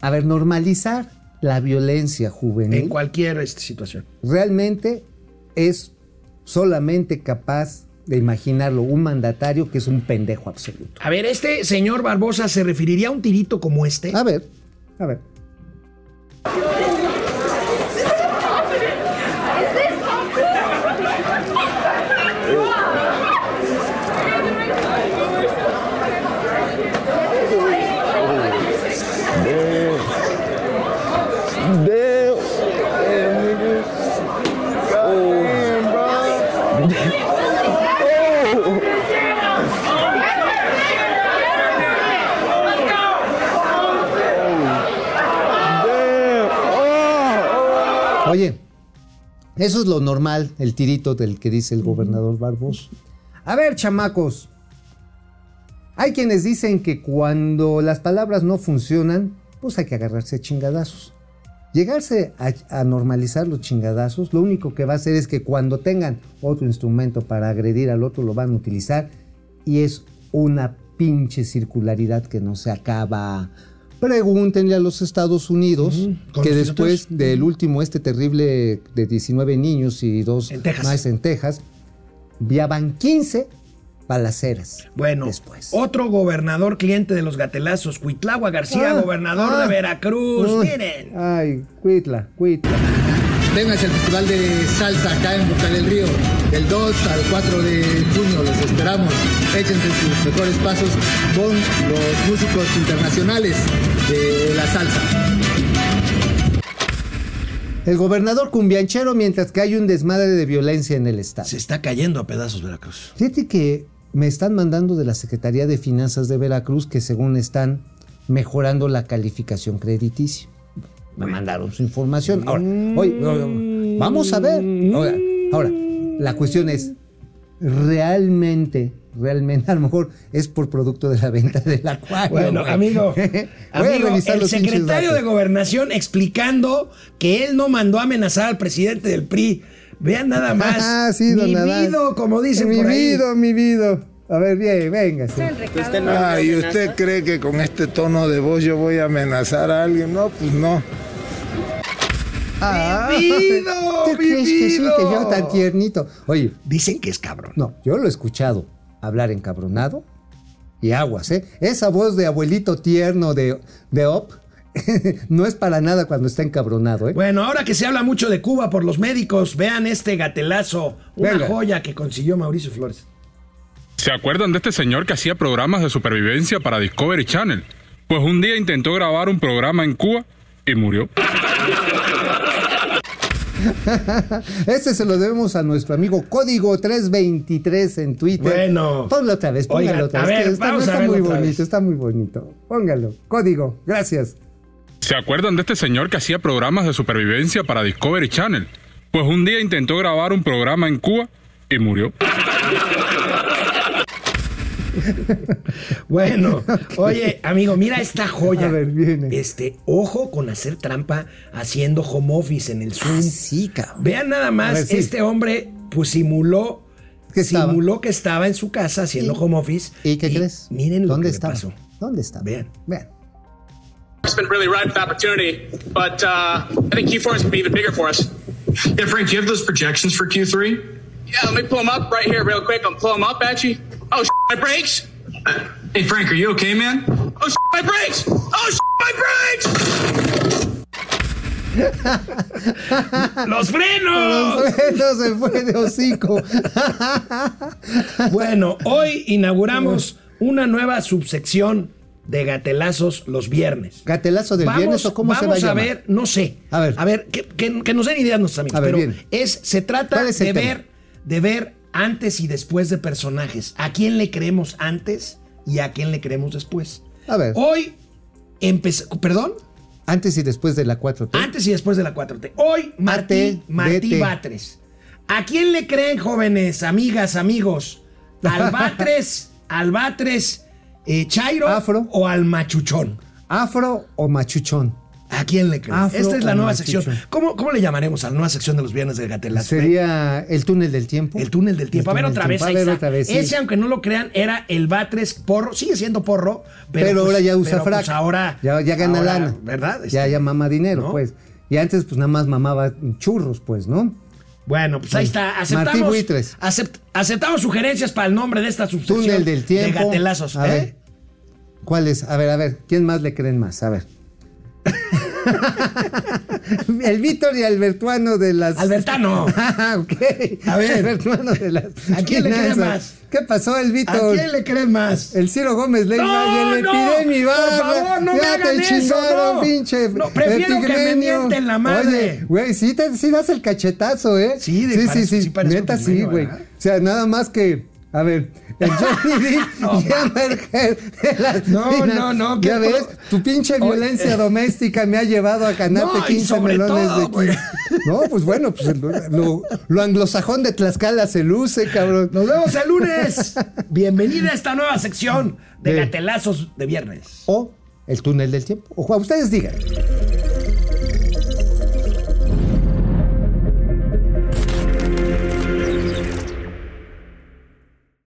A ver, normalizar la violencia juvenil En cualquier este, situación. realmente es solamente capaz de imaginarlo un mandatario que es un pendejo absoluto. A ver, este señor Barbosa se referiría a un tirito como este. A ver, a ver. Oye, eso es lo normal, el tirito del que dice el gobernador Barbosa. A ver, chamacos. Hay quienes dicen que cuando las palabras no funcionan, pues hay que agarrarse a chingadazos. Llegarse a, a normalizar los chingadazos, lo único que va a hacer es que cuando tengan otro instrumento para agredir al otro, lo van a utilizar. Y es una pinche circularidad que no se acaba. Pregúntenle a los Estados Unidos que después del último, este terrible de 19 niños y dos En más en Texas, viaban 15 balaceras. Bueno, después. otro gobernador cliente de los gatelazos, Cuitlagua García, Ah, gobernador ah. de Veracruz. Uy, Miren. Ay, cuitla, cuitla. Vénganse al Festival de Salsa acá en Boca del Río. Del 2 al 4 de junio los esperamos. Échense sus mejores pasos con los músicos internacionales de la salsa. El gobernador cumbianchero mientras que hay un desmadre de violencia en el estado. Se está cayendo a pedazos Veracruz. Fíjate que me están mandando de la Secretaría de Finanzas de Veracruz que según están mejorando la calificación crediticia. Me mandaron su información. Ahora, oye, oye, vamos a ver. Ahora, ahora, la cuestión es, ¿realmente, realmente, a lo mejor es por producto de la venta del acuario? Bueno, güey? amigo, amigo el secretario de. Gobernación explicando que él no mandó a amenazar al presidente del PRI. Vean nada más. Ah, sí, don Mi Adán. vido, como dicen mi por ahí. vida, mi vida. A ver, bien, venga. sí. Ah, ¿y usted cree que con este tono de voz yo voy a amenazar a alguien? No, pues no. Ah, ¡Vivido, ¿Tú crees que sí, vivido! que yo tan tiernito? Oye, Dicen que es cabrón. no, yo lo he escuchado hablar encabronado y aguas, ¿eh? Esa voz de abuelito tierno de, de Op no es para nada cuando está encabronado, ¿eh? Bueno, ahora que se habla mucho de Cuba por los médicos, vean este gatelazo, una Venga. joya que consiguió Mauricio Flores. ¿Se acuerdan de este señor que hacía programas de supervivencia para Discovery Channel? Pues un día intentó grabar un programa en Cuba y murió. Este se lo debemos a nuestro amigo Código 323 en Twitter. Bueno. Póngalo otra vez, póngalo otra a vez. ver, está vamos muy bonito, vez. está muy bonito. Póngalo. Código, gracias. ¿Se acuerdan de este señor que hacía programas de supervivencia para Discovery Channel? Pues un día intentó grabar un programa en Cuba y murió. Bueno, oye, amigo, mira esta joya. A ver, viene. Este, ojo con hacer trampa haciendo home office en el Zoom. Sí, cabrón. Vean nada más, A ver, sí. este hombre pues simuló ¿Qué estaba? simuló que estaba en su casa haciendo home office. ¿Y qué crees? Miren lo ¿Dónde que estaba? pasó. ¿Dónde está? Vean. Vean. It's been really ripe with opportunity, but uh, I think Q4 is going to be even bigger for us. Yeah, Frank, do you have those projections for Q3? Yeah, let me pull them up right here real quick. I'm pull them up at you. Oh, my brakes! Hey, Frank, are you okay, man? Oh, my brakes! Oh, my brakes! ¡Los frenos! Los frenos se fue de hocico. Bueno, hoy inauguramos una nueva subsección de gatelazos los viernes. ¿Gatelazo del vamos, viernes o cómo se va a vamos a, ver, no sé. A ver. A ver, que, que- que nos den ideas nuestros amigos. A ver, pero bien. es, se trata ¿Cuál es el de ver, de ver antes y después de personajes. ¿A quién le creemos antes y a quién le creemos después? A ver. Hoy empezó, perdón, Antes y después de la 4T. antes y después de la 4T. Hoy Martí, Martí. Batres. ¿A quién le creen, jóvenes, amigas, amigos? ¿Al Batres, al Batres eh, Chairo Afro. o al Machuchón? ¿Afro o machuchón? ¿A quién le? Afro Esta es la nueva sección. ¿Cómo, ¿Cómo le llamaremos a la nueva sección de los viernes del Gatelazo? Sería el túnel del tiempo. El túnel del tiempo. A ver túnel otra vez. A ver otra vez. sí. Ese, aunque no lo crean, era el Batres porro. Sigue siendo porro, pero, Pero, pues- ahora ya usa pero, frac. pues, ahora ya, ya gana ahora, lana. ¿Verdad? Ya, Este, ya mama dinero, ¿no? pues. Y antes, pues nada más mamaba churros, pues, ¿no? Bueno, pues ahí está. Aceptamos, acept- aceptamos sugerencias para el nombre de esta subsección Túnel del tiempo. de gatelazos. A ¿eh? ver. ¿Cuál es? A ver, a ver. ¿Quién más le creen más? A ver. el Víctor y Albertuano de las. Albertano. Ah, ok. A ver. Albertuano de las. ¿A quién le finanzas. más? ¿Qué pasó, el ¿A Víctor? quién le creen más? El Ciro Gómez Leiva No, y el no, Epidemi por Barra. favor, no me ya hagan te eso, chingaron, no. pinche. No, prefiero que me mienten la madre. Oye, güey, sí, te, sí das el cachetazo, ¿eh? Sí, de- sí, sí, sí Neta, sí, güey. ¿verdad? O sea, nada más que. A ver, Johnny Depp No, y Amber Heard las No, no, no, Ya ves, tu pinche Oye, violencia eh. doméstica me ha llevado a ganarte No, y 15 sobre melones todo, de aquí. No, pues bueno, pues lo, lo- lo anglosajón de Tlaxcala se luce, cabrón. Nos vemos el lunes. Bienvenida a esta nueva sección de De- gatelazos de viernes. O el túnel del tiempo. O ustedes digan.